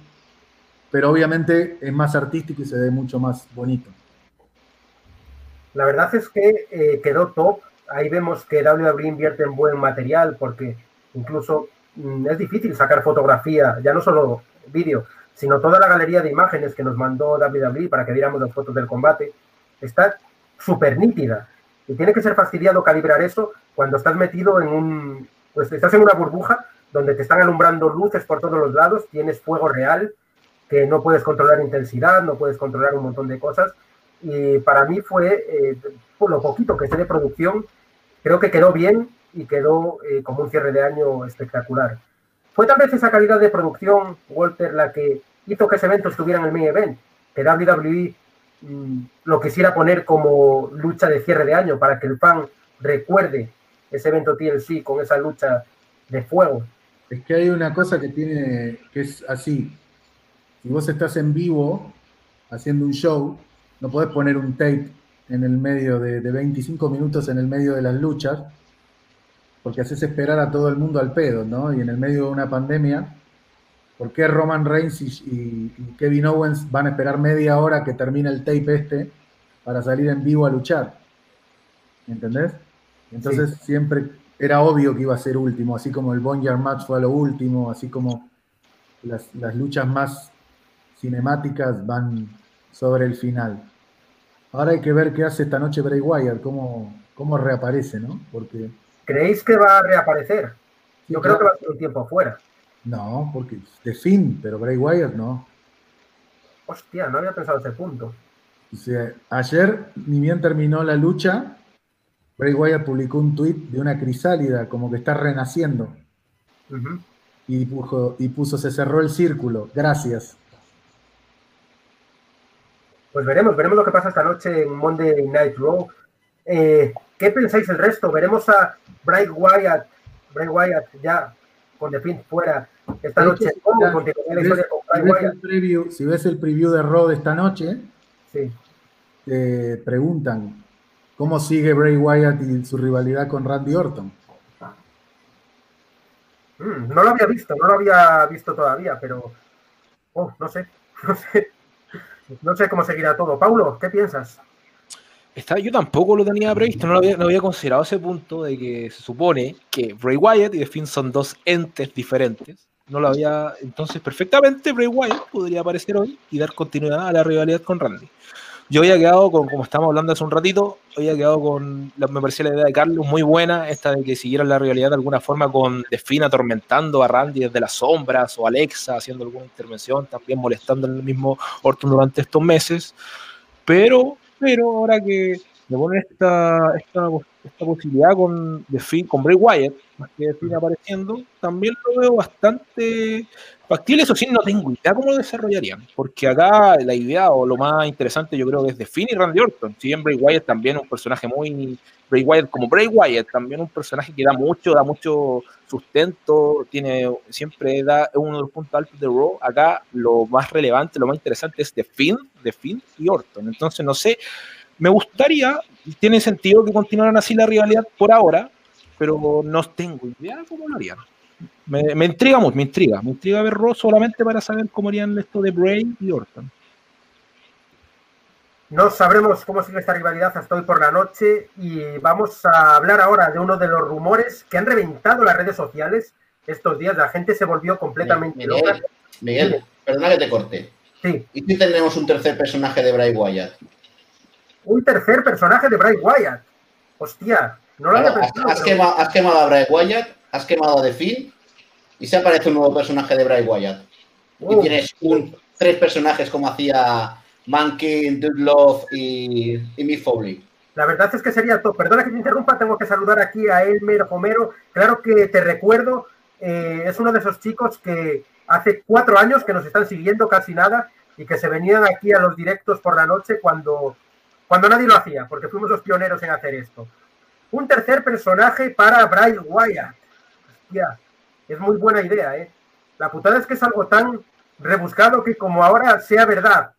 S6: Pero obviamente es más artístico y se ve mucho más bonito.
S1: La verdad es que eh, quedó top. Ahí vemos que WWE invierte en buen material porque incluso mm, es difícil sacar fotografía, ya no solo vídeo, sino toda la galería de imágenes que nos mandó WWE para que viéramos las fotos del combate. Está súper nítida. Y tiene que ser fastidiado calibrar eso cuando estás metido en un. Pues estás en una burbuja donde te están alumbrando luces por todos los lados, tienes fuego real, que no puedes controlar intensidad, no puedes controlar un montón de cosas y para mí fue, eh, por lo poquito que sé de producción, creo que quedó bien y quedó eh, como un cierre de año espectacular. Fue tal vez esa calidad de producción, Walter, la que hizo que ese evento estuviera en el main event, que WWE mm, lo quisiera poner como lucha de cierre de año para que el fan recuerde ese evento TLC con esa lucha de fuego.
S6: Es que hay una cosa que tiene, que es así. Si vos estás en vivo haciendo un show, no podés poner un tape en el medio de, 25 minutos en el medio de las luchas, porque haces esperar a todo el mundo al pedo, ¿no? Y en el medio de una pandemia, ¿por qué Roman Reigns y, Kevin Owens van a esperar media hora que termine el tape este para salir en vivo a luchar? ¿Entendés? Entonces siempre era obvio que iba a ser último, así como el Boneyard Match fue a lo último, así como las, las luchas más cinemáticas van sobre el final. Ahora hay que ver qué hace esta noche Bray Wyatt, cómo, cómo reaparece, ¿no? Porque.
S1: ¿Creéis que va a reaparecer? Yo creo que va a ser un tiempo afuera.
S6: No, porque de fin, pero Bray Wyatt no.
S1: Hostia, no había pensado ese punto.
S6: ayer, ni bien terminó la lucha, Bray Wyatt publicó un tuit de una crisálida, como que está renaciendo. y, puso, y puso, se cerró el círculo, gracias.
S1: Pues veremos, veremos lo que pasa esta noche en Monday Night Raw. Eh, ¿Qué pensáis el resto? ¿Veremos a Bray Wyatt, Bray Wyatt ya con The Finn fuera esta noche?
S6: si, ves el preview de Raw de esta noche, te preguntan cómo sigue Bray Wyatt y su rivalidad con Randy Orton.
S1: Mm, no lo había visto, no lo había visto todavía, pero oh, no sé, no sé. No sé cómo seguirá todo. Paulo, ¿qué piensas?
S3: Está, yo tampoco lo tenía previsto, no había, no había, considerado ese punto de que se supone que Bray Wyatt y The Finn son dos entes diferentes, no lo había. Entonces, perfectamente Bray Wyatt podría aparecer hoy y dar continuidad a la rivalidad con Randy. Yo había quedado con, como estábamos hablando hace un ratito, había quedado con, me parecía la idea de Carlos muy buena, esta de que siguieran la rivalidad de alguna forma con Defina atormentando a Randy desde las sombras o Alexa haciendo alguna intervención, también molestando el mismo Orton durante estos meses. Pero, pero ahora que me ponen esta, esta, esta posibilidad con, con Bray Wyatt, que Defina apareciendo, también lo veo bastante factible. Eso sí, no tengo idea cómo lo desarrollarían, porque acá la idea o lo más interesante yo creo que es de Finn y Randy Orton. Si bien Bray Wyatt también un personaje muy. Bray Wyatt, como Bray Wyatt, también un personaje que da mucho, da mucho sustento, tiene siempre da uno de los puntos altos de Raw. Acá lo más relevante, lo más interesante es de Finn, de Finn y Orton. Entonces, no sé me gustaría, tiene sentido que continuaran así la rivalidad por ahora, pero no tengo idea cómo lo harían. Me, me intriga mucho, me intriga. Me intriga ver Raw solamente para saber cómo harían esto de Bray y Orton.
S1: No sabremos cómo sigue esta rivalidad hasta hoy por la noche y vamos a hablar ahora de uno de los rumores que han reventado las redes sociales estos días. La gente se volvió completamente
S2: Miguel,
S1: loca.
S2: Miguel, perdona que te corte.
S1: Sí,
S2: ¿Y si tenemos un tercer personaje de Bray Wyatt?
S1: un tercer personaje de Bray Wyatt. Hostia, no lo había
S2: Claro, has,
S1: pensado.
S2: has
S1: pero-
S2: quema- has quemado a Bray Wyatt, has quemado a The Finn y se aparece un nuevo personaje de Bray Wyatt. Y
S1: Uh,
S2: tienes un, tres personajes como hacía Mankin, Dude Love y, y Mick Foley.
S1: La verdad es que sería top. Perdona que te interrumpa, tengo que saludar aquí a Elmer Homero. Claro que te recuerdo, eh, es uno de esos chicos que hace cuatro años que nos están siguiendo casi nada y que se venían aquí a los directos por la noche cuando, cuando nadie lo hacía, porque fuimos los pioneros en hacer esto. Un tercer personaje para Bray Wyatt. Hostia, es muy buena idea, ¿eh? La putada es que es algo tan rebuscado que como ahora sea verdad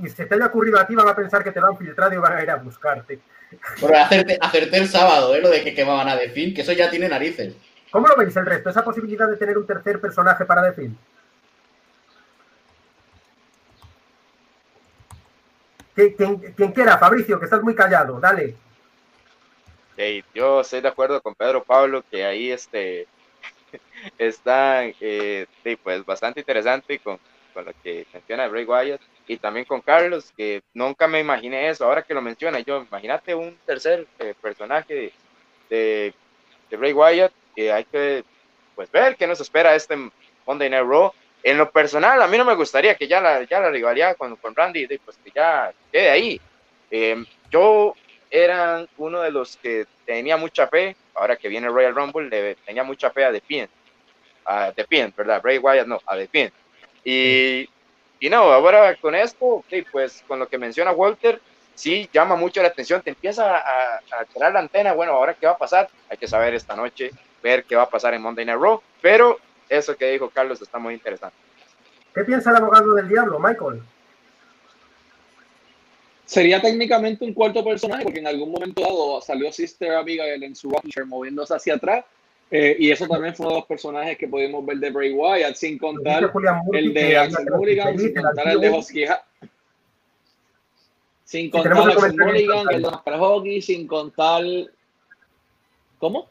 S1: y se te haya ocurrido a ti, van a pensar que te lo han filtrado y van a ir a buscarte.
S2: Bueno, hacerte, hacerte el sábado, ¿eh? Lo de que quemaban a The Finn, que eso ya tiene narices.
S1: ¿Cómo lo veis el resto? Esa posibilidad de tener un tercer personaje para The Film. ¿Qui- ¿Quién, quién quiera? Fabricio, que estás muy callado, dale.
S4: Hey, yo estoy de acuerdo con Pedro Pablo que ahí este está eh, pues bastante interesante con, con lo que menciona Bray Wyatt y también con Carlos que nunca me imaginé eso. Ahora que lo menciona yo imagínate un tercer eh, personaje de, de Bray Wyatt que hay que pues ver qué nos espera este Monday Night Raw. En lo personal a mí no me gustaría que ya la, ya la rivalidad con, con Randy pues que ya quede ahí. Eh, yo eran uno de los que tenía mucha fe, ahora que viene Royal Rumble, le tenía mucha fe a The Fiend, a The Fiend, ¿verdad? Bray Wyatt no, a The Fiend. Y, y no, ahora con esto, pues con lo que menciona Walter, sí llama mucho la atención, te empieza a, a tirar la antena, bueno, ahora qué va a pasar, hay que saber esta noche, ver qué va a pasar en Monday Night Raw, pero eso que dijo Carlos está muy interesante.
S1: ¿Qué piensa el abogado del diablo, Michael?
S7: Sería técnicamente un cuarto personaje, porque en algún momento dado salió Sister Abigail en su chair moviéndose hacia atrás. eh, y eso también fue uno de los personajes que pudimos ver de Bray Wyatt, sin contar el de Axel Mulligan, sin contar el de. Husky Sin contar
S1: el
S7: Axel Mulligan, el de Oscar Hockey, sin contar. ¿Cócómo?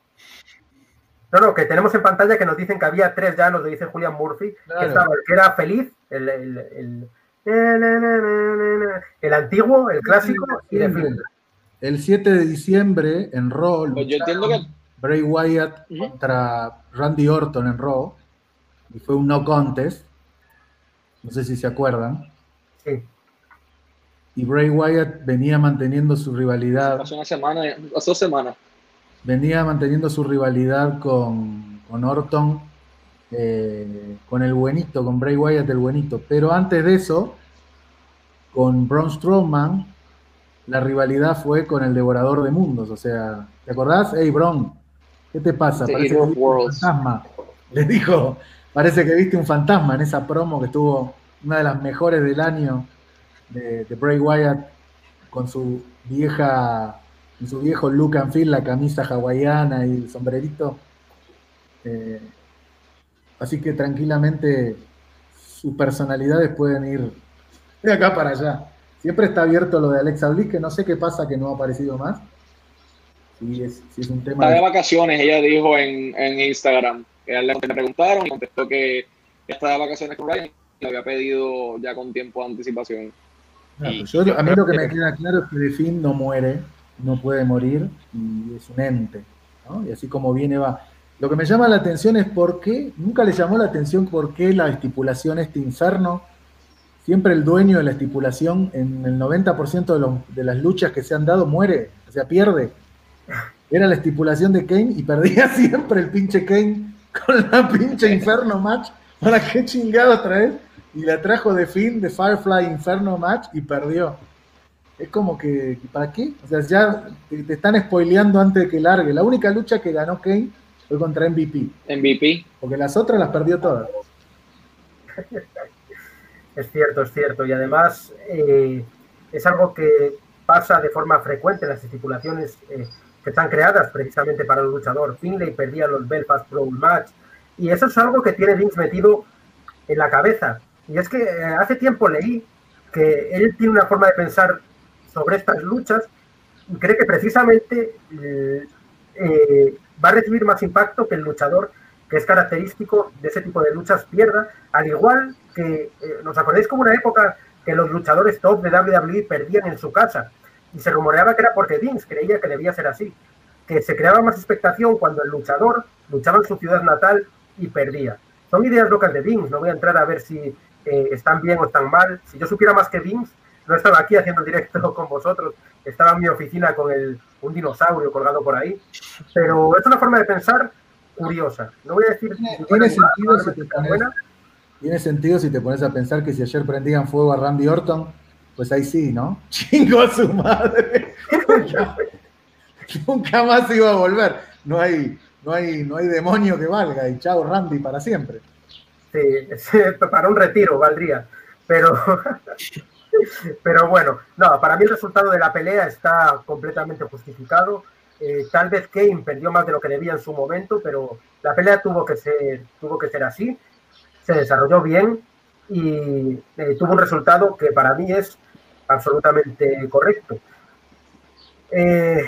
S1: No, no, que tenemos en pantalla que nos dicen que había tres ya, nos lo dice Julián Murphy, que
S6: Claro.
S1: estaba el que era feliz, el, el, el, el antiguo, el clásico, y.
S6: El 7 de diciembre en Raw,
S7: Pues yo entiendo que.
S6: Bray Wyatt contra Randy Orton en Raw y fue un no contest. No sé si se acuerdan.
S1: Sí.
S6: Y Bray Wyatt venía manteniendo su rivalidad,
S7: Hace una semana, hace dos semanas.
S6: venía manteniendo su rivalidad con, con Orton, eh, con el buenito, con Bray Wyatt el buenito. Pero antes de eso, con Braun Strowman, la rivalidad fue con el Devorador de Mundos. O sea, ¿te acordás? Hey, Braun, ¿qué te pasa?
S7: The
S6: Parece que viste un fantasma. Le dijo, parece que viste un fantasma en esa promo que tuvo una de las mejores del año de, de Bray Wyatt con su vieja, con su viejo look and feel, la camisa hawaiana y el sombrerito. Eh, así que tranquilamente sus personalidades pueden ir de acá para allá. Siempre está abierto lo de Alexa Bliss, que no sé qué pasa que no ha aparecido más. Si es, si es un tema
S7: Está de vacaciones, ella dijo en, en Instagram. Que le preguntaron y contestó que
S5: está de vacaciones con Ryan y lo había pedido ya con tiempo de anticipación.
S4: Y
S6: pues yo- a mí lo que me queda claro es que The Fiend no muere, no puede morir y es un ente. ¿no? Y así como viene va. Lo que me llama la atención es por qué, nunca le llamó la atención por qué la estipulación este inferno, siempre el dueño de la estipulación en el 90% de, los- de las luchas que se han dado muere, o sea, pierde. Era la estipulación de Kane y perdía siempre el pinche Kane con la pinche Inferno Match. ¿Para qué chingado traes? Y la trajo de fin de Firefly Inferno Match y perdió. Es como que, ¿para qué? O sea, ya te, te están spoileando antes de que largue. La única lucha que ganó Kane fue contra MVP,
S5: MVP.
S6: porque las otras las perdió todas.
S1: Es cierto, es cierto. Y además eh, es algo que pasa de forma frecuente en las estipulaciones eh, que están creadas precisamente para el luchador. Finlay perdía los Belfast Pro Match. Y eso es algo que tiene Vince metido en la cabeza. Y es que eh, hace tiempo leí que él tiene una forma de pensar sobre estas luchas y cree que precisamente eh, va a recibir más impacto que el luchador que es característico de ese tipo de luchas pierda, al igual que, eh, ¿nos acordáis como una época que los luchadores top de WWE perdían en su casa? Y se rumoreaba que era porque Vince creía que debía ser así, que se creaba más expectación cuando el luchador luchaba en su ciudad natal y perdía. Son ideas locas de Vince, no voy a entrar a ver si eh, están bien o están mal. Si yo supiera más que Vince, no estaba aquí haciendo el directo con vosotros, estaba en mi oficina con el, un dinosaurio colgado por ahí. Pero es una forma de pensar curiosa. No voy a decir
S6: Tiene-
S1: si
S6: tiene
S1: buena,
S6: sentido si te pones-
S1: buena.
S6: Tiene sentido si te pones a pensar que si ayer prendían fuego a Randy Orton, pues ahí sí, ¿no? Chingo a su madre. Nunca más iba a volver. No hay, no hay, no hay demonio que valga. Y chao Randy para siempre.
S1: Sí, para un retiro valdría. Pero, pero bueno, no, para mí el resultado de la pelea está completamente justificado. Eh, tal vez Kane perdió más de lo que debía en su momento, pero la pelea tuvo que ser, tuvo que ser así. Se desarrolló bien y eh, tuvo un resultado que para mí es absolutamente correcto. Eh,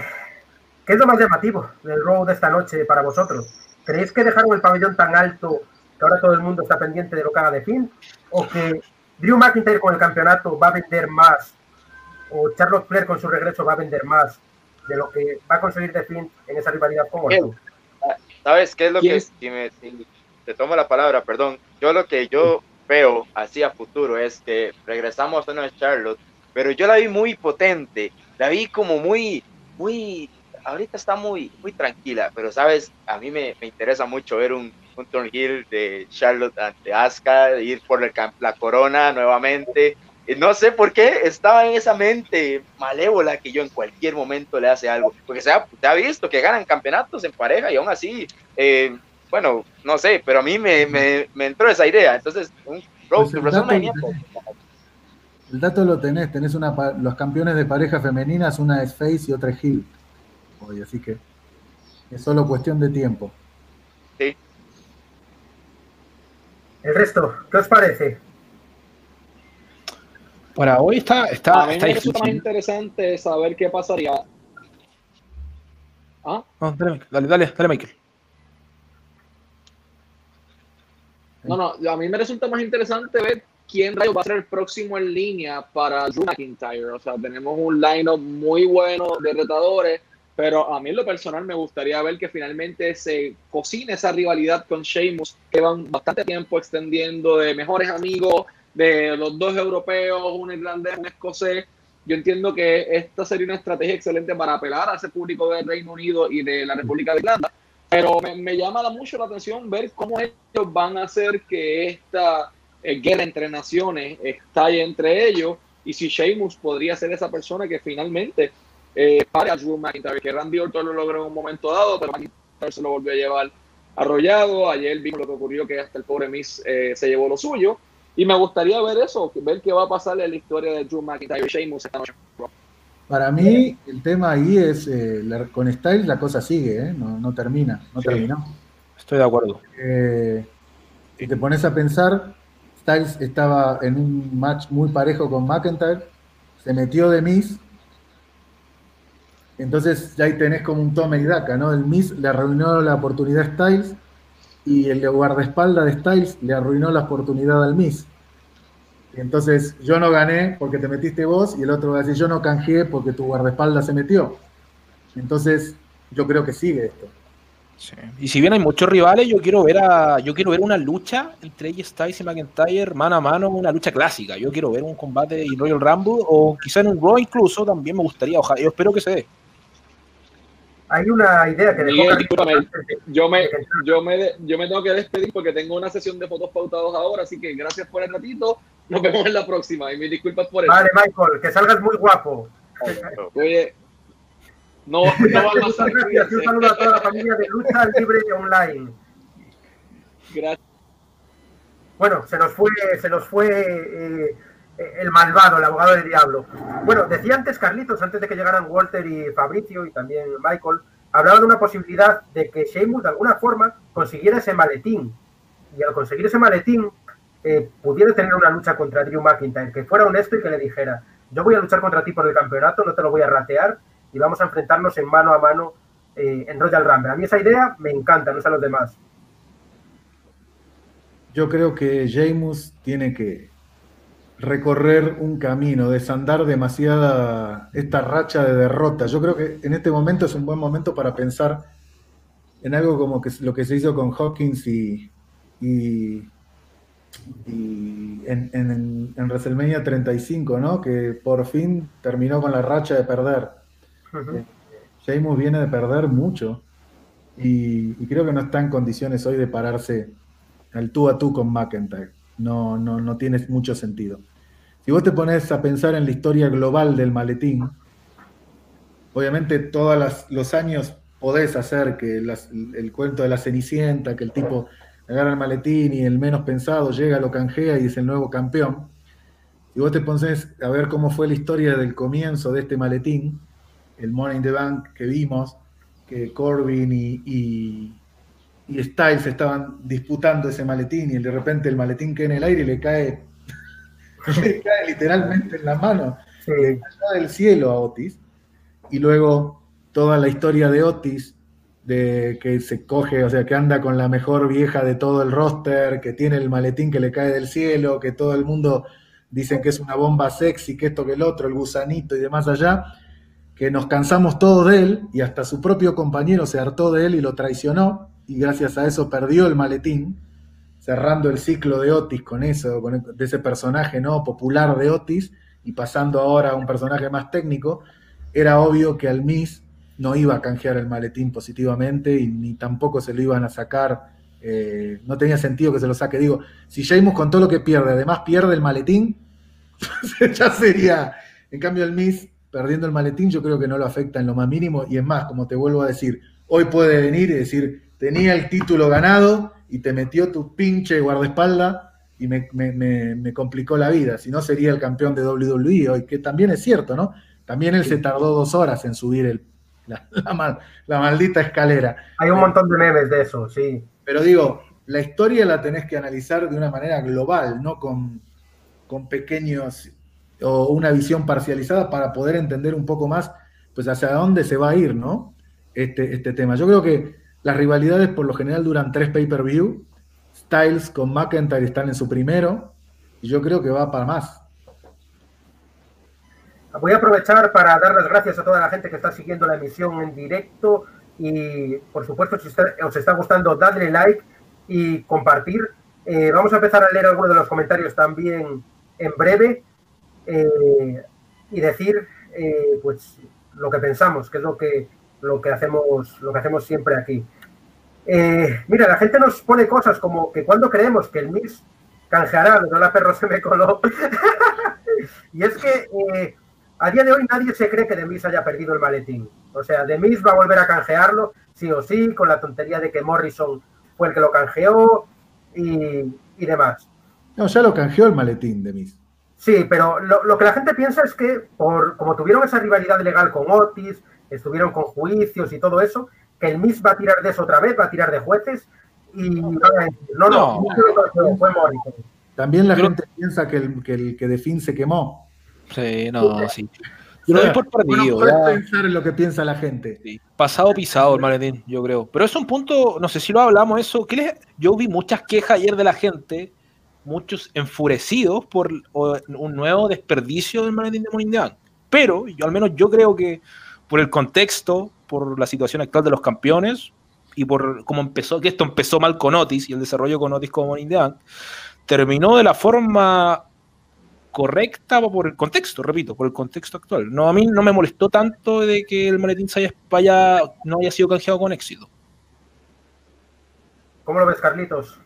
S1: ¿Qué es lo más llamativo del Raw de esta noche para vosotros? ¿Creéis que dejaron el pabellón tan alto que ahora todo el mundo está pendiente de lo que haga de fin? ¿O que Drew McIntyre con el campeonato va a vender más? ¿O Charlotte Flair con su regreso va a vender más de lo que va a conseguir de fin en esa rivalidad con Orton?
S4: ¿Sabes qué es lo
S5: ¿Quién
S4: que,
S5: es?
S4: si me- si te tomo la palabra, perdón, yo lo que yo veo así a futuro es que regresamos a una Charlotte, pero yo la vi muy potente, la vi como muy, muy, ahorita está muy, muy tranquila, pero sabes, a mí me, me interesa mucho ver un, un turn heel de Charlotte ante Asuka, ir por el la corona nuevamente, y no sé por qué estaba en esa mente malévola que yo en cualquier momento le hace algo. Porque se ha, se ha visto que ganan campeonatos en pareja y aún así, eh, bueno, no sé, pero a mí me, me, me entró esa idea. Entonces, un
S6: Pues el dato tenés. El dato lo tenés, tenés una los campeones de pareja femeninas, una es face y otra es heel. Hoy, así que es solo cuestión de tiempo.
S1: El resto, ¿qué os parece?
S3: Para hoy está, está,
S5: a mí
S3: está
S5: me resulta más interesante saber qué pasaría. ¿Ah?
S3: No, dale, dale, dale, dale, Michael.
S5: No, no, a mí me resulta más interesante ver quién va a ser el próximo en línea para Drew McIntyre. O sea, tenemos un lineup muy bueno de retadores, pero a mí en lo personal me gustaría ver que finalmente se cocine esa rivalidad con Sheamus, que van bastante tiempo extendiendo de mejores amigos, de los dos europeos, un irlandés, un escocés. Yo entiendo que esta sería una estrategia excelente para apelar a ese público del Reino Unido y de la República de Irlanda. Pero me, me llama la- mucho la atención ver cómo ellos van a hacer que esta eh, guerra entre naciones estalle entre ellos y si Sheamus podría ser esa persona que finalmente eh, pare a Drew McIntyre, que Randy Orton lo logró en un momento dado, pero McIntyre se lo volvió a llevar arrollado. Ayer vimos lo que ocurrió, que hasta el pobre Miz eh, se llevó lo suyo. Y me gustaría ver eso, ver qué va a pasar en la historia de Drew McIntyre y Sheamus esta noche.
S6: Para mí, el tema ahí es, eh, la- con Styles la cosa sigue, ¿eh? no, no termina, no
S3: Sí.
S6: terminó.
S3: Estoy de acuerdo.
S6: Eh, si te pones a pensar, Styles estaba en un match muy parejo con McIntyre, se metió de Miss, entonces ya ahí tenés como un tome y daca, ¿no? El Miss le arruinó la oportunidad a Styles y el guardaespaldas de Styles le arruinó la oportunidad al Miss. Entonces yo no gané porque te metiste vos y el otro va a decir yo no canjeé porque tu guardaespaldas se metió. Entonces yo creo que sigue esto.
S3: Sí. Y si bien hay muchos rivales, yo quiero ver a, yo quiero ver una lucha entre AJ Styles y McIntyre mano a mano, una lucha clásica. Yo quiero ver un combate en Royal Rumble o quizá en un Raw incluso también me gustaría. Ojalá, yo espero que se dé.
S1: Hay una idea que
S7: Miguel, yo me, yo, me, yo me tengo que despedir porque tengo una sesión de fotos pautados ahora, así que gracias por el ratito. Nos vemos en la próxima y mis disculpas por eso.
S1: Vale, Michael, que salgas muy guapo.
S7: Oye, no, no va a pasar.
S1: Gracias y un saludo a toda la familia de Lucha Libre Online.
S7: Gracias.
S1: Bueno, se nos fue, se nos fue eh, el malvado, el abogado del diablo. Bueno, decía antes Carlitos, antes de que llegaran Walter y Fabricio y también Michael, hablaba de una posibilidad de que Sheamus de alguna forma consiguiera ese maletín. Y al conseguir ese maletín, eh, pudiera tener una lucha contra Drew McIntyre, que fuera honesto y que le dijera, yo voy a luchar contra ti por el campeonato, no te lo voy a ratear y vamos a enfrentarnos en mano a mano eh, en Royal Rumble. A mí esa idea me encanta, no sé a los demás.
S6: Yo creo que James tiene que recorrer un camino, desandar demasiada esta racha de derrota. Yo creo que en este momento es un buen momento para pensar en algo como que lo que se hizo con Hawkins y, y, y en, en, en WrestleMania 35, ¿no? Que por fin terminó con la racha de perder.
S1: Ujú.
S6: Sheamus viene de perder mucho y, y creo que no está en condiciones hoy de pararse al tú a tú con McIntyre. No, no, no tiene mucho sentido. Si vos te pones a pensar en la historia global del maletín, obviamente todos los años podés hacer que el cuento de la Cenicienta, que el tipo agarra el maletín y el menos pensado llega, lo canjea y es el nuevo campeón. Si vos te pones a ver cómo fue la historia del comienzo de este maletín, el Money in the Bank que vimos, que Corbin y, y Styles estaban disputando ese maletín y de repente el maletín queda en el aire y le cae, le cae literalmente en la mano,
S1: Sí.
S6: le cayó del cielo a Otis. Y luego toda la historia de Otis, de que se coge, o sea, que anda con la mejor vieja de todo el roster, que tiene el maletín que le cae del cielo, que todo el mundo dicen que es una bomba sexy, que esto que el otro, el gusanito y demás allá, que nos cansamos todos de él y hasta su propio compañero se hartó de él y lo traicionó y gracias a eso perdió el maletín, cerrando el ciclo de Otis con eso, con de ese personaje no popular de Otis y pasando ahora a un personaje más técnico, era obvio que al Miss no iba a canjear el maletín positivamente y ni tampoco se lo iban a sacar. eh, no tenía sentido que se lo saque. Digo, si Sheamus con todo lo que pierde, además pierde el maletín, ya sería. En cambio, el Miss perdiendo el maletín, yo creo que no lo afecta en lo más mínimo. Y es más, como te vuelvo a decir, hoy puede venir y decir, tenía el título ganado y te metió tu pinche guardaespaldas y me, me- me- me complicó la vida. Si no, sería el campeón de WWE hoy, que también es cierto, ¿no? También él se tardó dos horas en subir el- la, la mal- la maldita escalera.
S1: Hay un montón de memes de eso, sí.
S6: Pero digo, la historia la tenés que analizar de una manera global, no con, con pequeños o una visión parcializada para poder entender un poco más pues hacia dónde se va a ir, ¿no? Este, este tema. Yo creo que las rivalidades por lo general duran tres pay-per-view. Styles con McIntyre están en su primero y yo creo que va para más.
S1: Voy a aprovechar para dar las gracias a toda la gente que está siguiendo la emisión en directo y por supuesto si os está gustando dadle like y compartir. Eh, vamos a empezar a leer algunos de los comentarios también en breve eh, y decir eh, pues lo que pensamos, que es lo que lo que hacemos lo que hacemos siempre aquí. Eh, mira, la gente nos pone cosas como que cuando creemos que el Mix canjeará, no la perro se me coló. y es que eh, a día de hoy nadie se cree que Demis haya perdido el maletín. O sea, Demis va a volver a canjearlo, sí o sí, con la tontería de que Morrison fue el que lo canjeó y, y demás.
S6: No, ya lo canjeó el maletín de Miss.
S1: Sí, pero lo, lo que la gente piensa es que, por como tuvieron esa rivalidad legal con Otis, estuvieron con juicios y todo eso, que el Miss va a tirar de eso otra vez, va a tirar de jueces y van a decir, no, no,
S3: No.
S1: no, fue Morrison.
S6: También la
S3: Creo-
S6: gente piensa que el, que el que de fin se quemó.
S3: Sí, no, sí. Yo lo doy por perdido.
S6: Puedes pensar en lo que piensa la gente.
S3: Sí, Pasado pisado el maletín, yo creo. Pero es un punto, no sé si lo hablamos eso. ¿qué les- Yo vi muchas quejas ayer de la gente, muchos enfurecidos por o- un nuevo desperdicio del maletín de Bank. Pero yo al menos yo creo que por el contexto, por la situación actual de los campeones y por cómo empezó, que esto empezó mal con Otis y el desarrollo con Otis como Bank, terminó de la forma correcta por el contexto, repito, por el contexto actual. No, a mí no me molestó tanto de que el maletín se haya, vaya- no haya sido canjeado con éxito.
S1: ¿Cómo lo ves, Carlitos?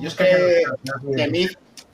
S2: Yo es que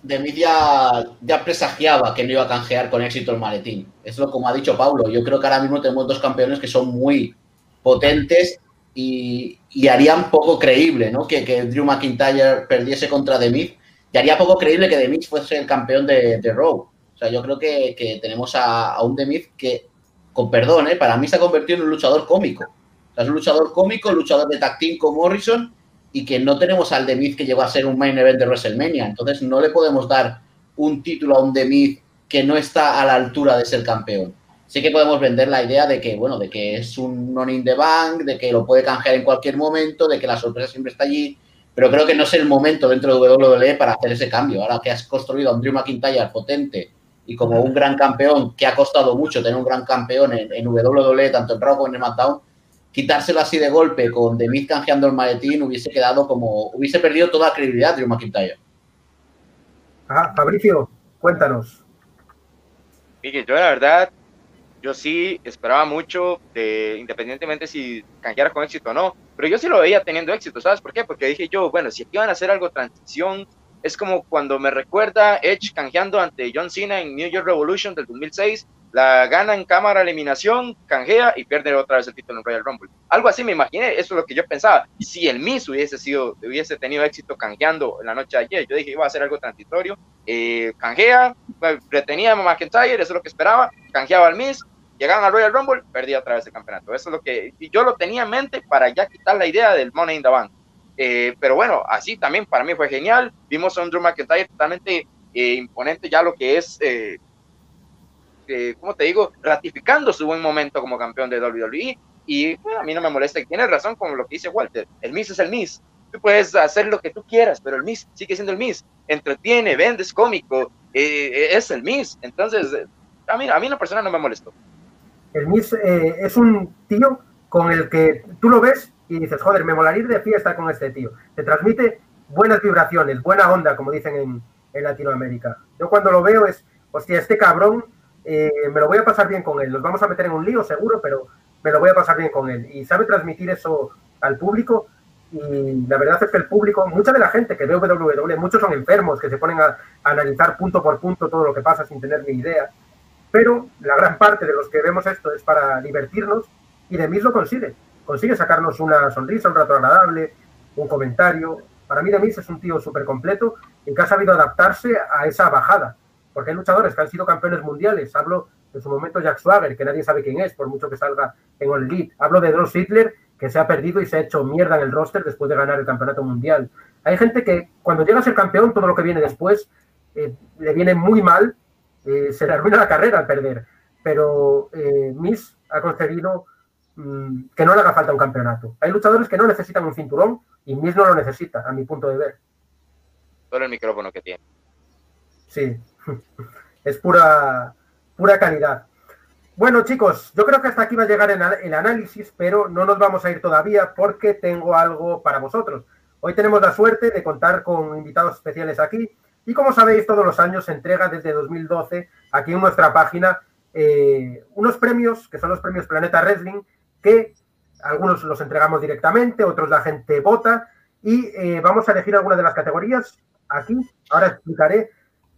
S2: Demis, Demis ya, ya presagiaba que no iba a canjear con éxito el maletín. Es lo como ha dicho Pablo. Yo creo que ahora mismo tenemos dos campeones que son muy potentes y, y harían poco creíble ¿no? que, que Drew McIntyre perdiese contra Demis. Y haría poco creíble que Demis fuese el campeón de, de Raw. O sea, yo creo que, que tenemos a, a un Demis que, con perdón, ¿eh? para mí se ha convertido en un luchador cómico. O sea, es un luchador cómico, luchador de tag team con Morrison y que no tenemos al Demis que llegó a ser un main event de WrestleMania. Entonces no le podemos dar un título a un Demis que no está a la altura de ser campeón. Sí que podemos vender la idea de que, bueno, de que es un non in the bank, de que lo puede canjear en cualquier momento, de que la sorpresa siempre está allí, pero creo que no es el momento dentro de WWE para hacer ese cambio. Ahora que has construido a un Drew McIntyre potente y como un gran campeón, que ha costado mucho tener un gran campeón en, en WWE, tanto en Raw como en SmackDown, quitárselo así de golpe con The Miz canjeando el maletín hubiese quedado como, hubiese perdido toda credibilidad Drew McIntyre.
S1: Ajá, Fabricio, cuéntanos.
S4: Miguel, yo la verdad, yo sí esperaba mucho, de, independientemente si canjeara con éxito o no, pero yo sí lo veía teniendo éxito, ¿sabes por qué? Porque dije yo, bueno, si aquí van a hacer algo transición, es como cuando me recuerda Edge canjeando ante John Cena en New York Revolution del 2006, la gana en cámara eliminación, canjea y pierde otra vez el título en Royal Rumble. Algo así me imaginé, eso es lo que yo pensaba. Si el Miz hubiese sido, hubiese tenido éxito canjeando la noche de ayer, yo dije iba a hacer algo transitorio, eh, canjea, bueno, retenía a McIntyre, eso es lo que esperaba, canjeaba al Miz, llegaban al Royal Rumble, perdía otra vez el campeonato. Eso es lo que yo lo tenía en mente para ya quitar la idea del Money in the Bank. Eh, pero bueno, así también para mí fue genial. Vimos a un Drew McIntyre totalmente eh, imponente ya lo que es, eh, ¿cómo te digo? Ratificando su buen momento como campeón de WWE. Y bueno, a mí no me molesta. Y tienes razón con lo que dice Walter. El Miz es el Miz. Tú puedes hacer lo que tú quieras, pero el Miz sigue siendo el Miz. Entretiene, vende, es cómico, eh, es el Miz. Entonces, a mí, a mí en lo personal no me molestó.
S1: El Miz eh, es un tío con el que tú lo ves y dices, joder, me molaría ir de fiesta con este tío. Te transmite buenas vibraciones, buena onda, como dicen en, en Latinoamérica. Yo cuando lo veo es, hostia, este cabrón, eh, me lo voy a pasar bien con él. Nos vamos a meter en un lío seguro, pero me lo voy a pasar bien con él. Y sabe transmitir eso al público. Y la verdad es que el público, mucha de la gente que ve WWE, muchos son enfermos, que se ponen a, analizar punto por punto todo lo que pasa sin tener ni idea pero la gran parte de los que vemos esto es para divertirnos y de Miz lo consigue. Consigue sacarnos una sonrisa, un rato agradable, un comentario. Para mí, de Miz es un tío súper completo y que ha sabido adaptarse a esa bajada. Porque hay luchadores que han sido campeones mundiales. Hablo en su momento Jack Swagger, que nadie sabe quién es, por mucho que salga en All Elite. Hablo de Dross Hitler, que se ha perdido y se ha hecho mierda en el roster después de ganar el campeonato mundial. Hay gente que cuando llega a ser campeón, todo lo que viene después eh, le viene muy mal eh, se le arruina la carrera al perder. Pero eh, Miss ha conseguido mmm, que no le haga falta un campeonato. Hay luchadores que no necesitan un cinturón y Miss no lo necesita, a mi punto de ver.
S4: Solo el micrófono que tiene.
S1: Sí, es pura, pura calidad. Bueno, chicos, yo creo que hasta aquí va a llegar el análisis, pero no nos vamos a ir todavía porque tengo algo para vosotros. Hoy tenemos la suerte de contar con invitados especiales aquí. Y como sabéis, todos los años se entrega desde 2012 aquí en nuestra página eh, unos premios, que son los premios Planeta Wrestling, que algunos los entregamos directamente, otros la gente vota, y eh, vamos a elegir algunas de las categorías aquí. Ahora explicaré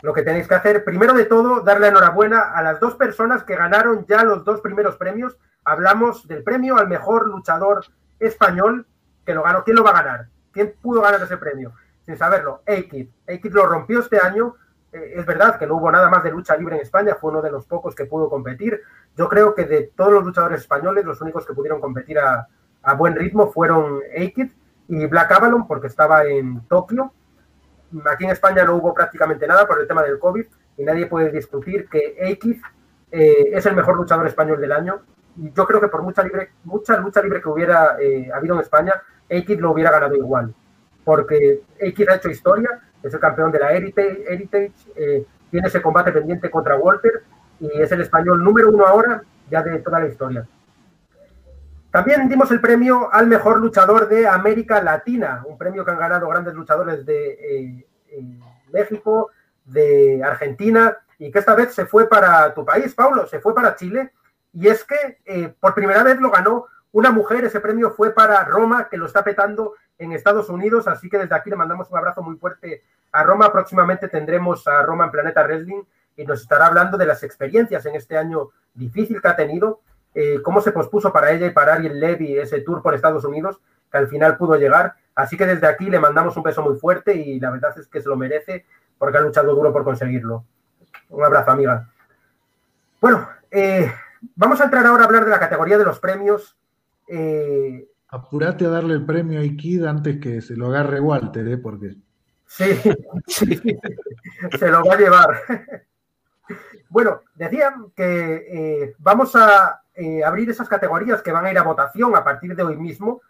S1: lo que tenéis que hacer. Primero de todo, darle enhorabuena a las dos personas que ganaron ya los dos primeros premios. Hablamos del premio al mejor luchador español que lo ganó. ¿Quién lo va a ganar? ¿Quién pudo ganar ese premio? sin saberlo, A-Kid. Lo rompió este año. Eh, es verdad que no hubo nada más de lucha libre en España, fue uno de los pocos que pudo competir. Yo creo que de todos los luchadores españoles, los únicos que pudieron competir a, a buen ritmo fueron A-Kid y Black Avalon, porque estaba en Tokio. Aquí en España no hubo prácticamente nada por el tema del COVID y nadie puede discutir que A-Kid eh, es el mejor luchador español del año. Y yo creo que por mucha, libre, mucha lucha libre que hubiera eh, habido en España, Aikid lo hubiera ganado igual. Porque Aikid ha hecho historia, es el campeón de la Heritage, Heritage eh, tiene ese combate pendiente contra Walter y es el español número uno ahora ya de toda la historia. También dimos el premio al mejor luchador de América Latina, un premio que han ganado grandes luchadores de México, de Argentina, y que esta vez se fue para tu país, Paulo, se fue para Chile, y es que eh, por primera vez lo ganó una mujer, ese premio fue para Roma, que lo está petando en Estados Unidos, así que desde aquí le mandamos un abrazo muy fuerte a Roma, próximamente tendremos a Roma en Planeta Wrestling y nos estará hablando de las experiencias en este año difícil que ha tenido, eh, cómo se pospuso para ella y para Ariel Levy ese tour por Estados Unidos, que al final pudo llegar. Así que desde aquí le mandamos un beso muy fuerte y la verdad es que se lo merece porque ha luchado duro por conseguirlo. Un abrazo, amiga. Bueno, eh, vamos a entrar ahora a hablar de la categoría de los premios.
S6: Eh, Apúrate a darle el premio a Ikid antes que se lo agarre Walter, ¿eh? Porque...
S1: Sí, se lo va a llevar. bueno, decían que eh, vamos a abrir esas categorías que van a ir a votación a partir de hoy mismo.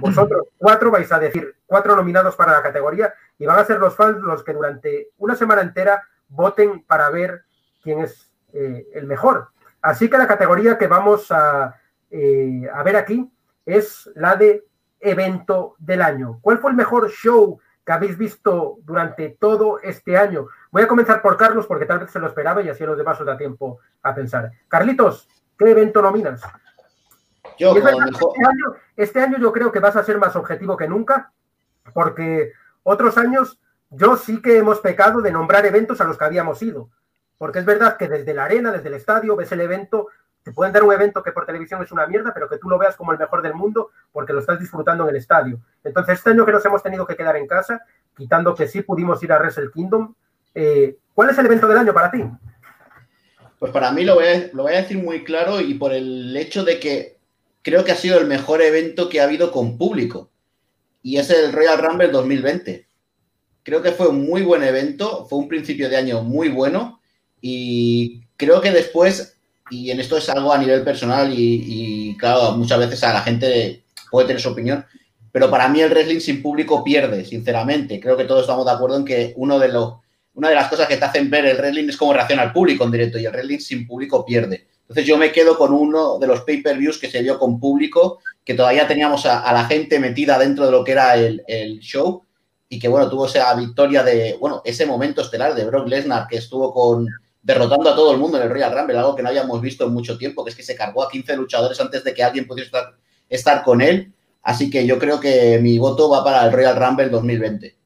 S1: Vosotros cuatro vais a decir cuatro nominados para la categoría y van a ser los fans los que durante una semana entera voten para ver quién es eh, el mejor. Así que la categoría que vamos a, eh, a ver aquí es la de evento del año. ¿Cuál fue el mejor show que habéis visto durante todo este año? Voy a comenzar por Carlos porque tal vez se lo esperaba y así a los demás os da tiempo a pensar. Carlitos, ¿qué evento nominas? Yo, este, año, este año yo creo que vas a ser más objetivo que nunca porque otros años yo sí que hemos pecado de nombrar eventos a los que habíamos ido, porque es verdad que desde la arena, desde el estadio, ves el evento, te pueden dar un evento que por televisión es una mierda, pero que tú lo veas como el mejor del mundo porque lo estás disfrutando en el estadio. Entonces, este año que nos hemos tenido que quedar en casa, quitando que sí pudimos ir a Wrestle Kingdom, eh, ¿cuál es el evento del año para ti?
S2: Pues para mí lo voy, a, lo voy a decir muy claro y por el hecho de que creo que ha sido el mejor evento que ha habido con público y es el Royal Rumble 2020. Creo que fue un muy buen evento, fue un principio de año muy bueno y creo que después, y en esto es algo a nivel personal y, claro, muchas veces a la gente puede tener su opinión, pero para mí el wrestling sin público pierde, sinceramente. Creo que todos estamos de acuerdo en que uno de los, una de las cosas que te hacen ver el wrestling es cómo reacciona el público en directo y el wrestling sin público pierde. Entonces yo me quedo con uno de los pay-per-views que se vio con público que todavía teníamos a, la gente metida dentro de lo que era el, show y que, bueno, tuvo esa victoria de, bueno, ese momento estelar de Brock Lesnar que estuvo con derrotando a todo el mundo en el Royal Rumble, algo que no habíamos visto en mucho tiempo, que es que se cargó a 15 luchadores antes de que alguien pudiera estar, estar con él. Así que yo creo que mi voto va para el Royal Rumble 2020.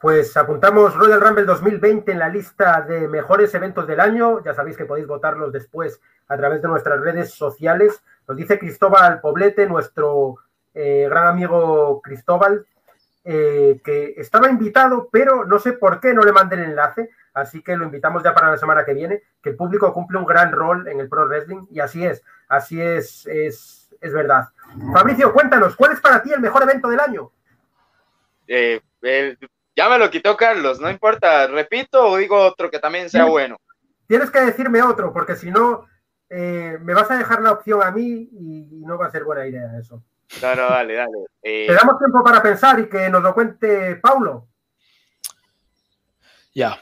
S1: Pues apuntamos Royal Rumble 2020 en la lista de mejores eventos del año. Ya sabéis que podéis votarlos después a través de nuestras redes sociales. Nos dice Cristóbal Poblete, nuestro eh, gran amigo Cristóbal, eh, que estaba invitado, pero no sé por qué no le mandé el enlace, así que lo invitamos ya para la semana que viene, que el público cumple un gran rol en el Pro Wrestling, y así es, así es, es, es verdad. Fabricio, cuéntanos, ¿cuál es para ti el mejor evento del año?
S4: Eh, ya me lo quitó Carlos, no importa, repito o digo otro que también sea bueno.
S1: Tienes que decirme otro, porque si no, eh, me vas a dejar la opción a mí y no va a ser buena idea eso.
S4: No, no, dale, dale.
S1: Eh, Te damos tiempo para pensar y que nos lo cuente Paulo.
S3: Ya.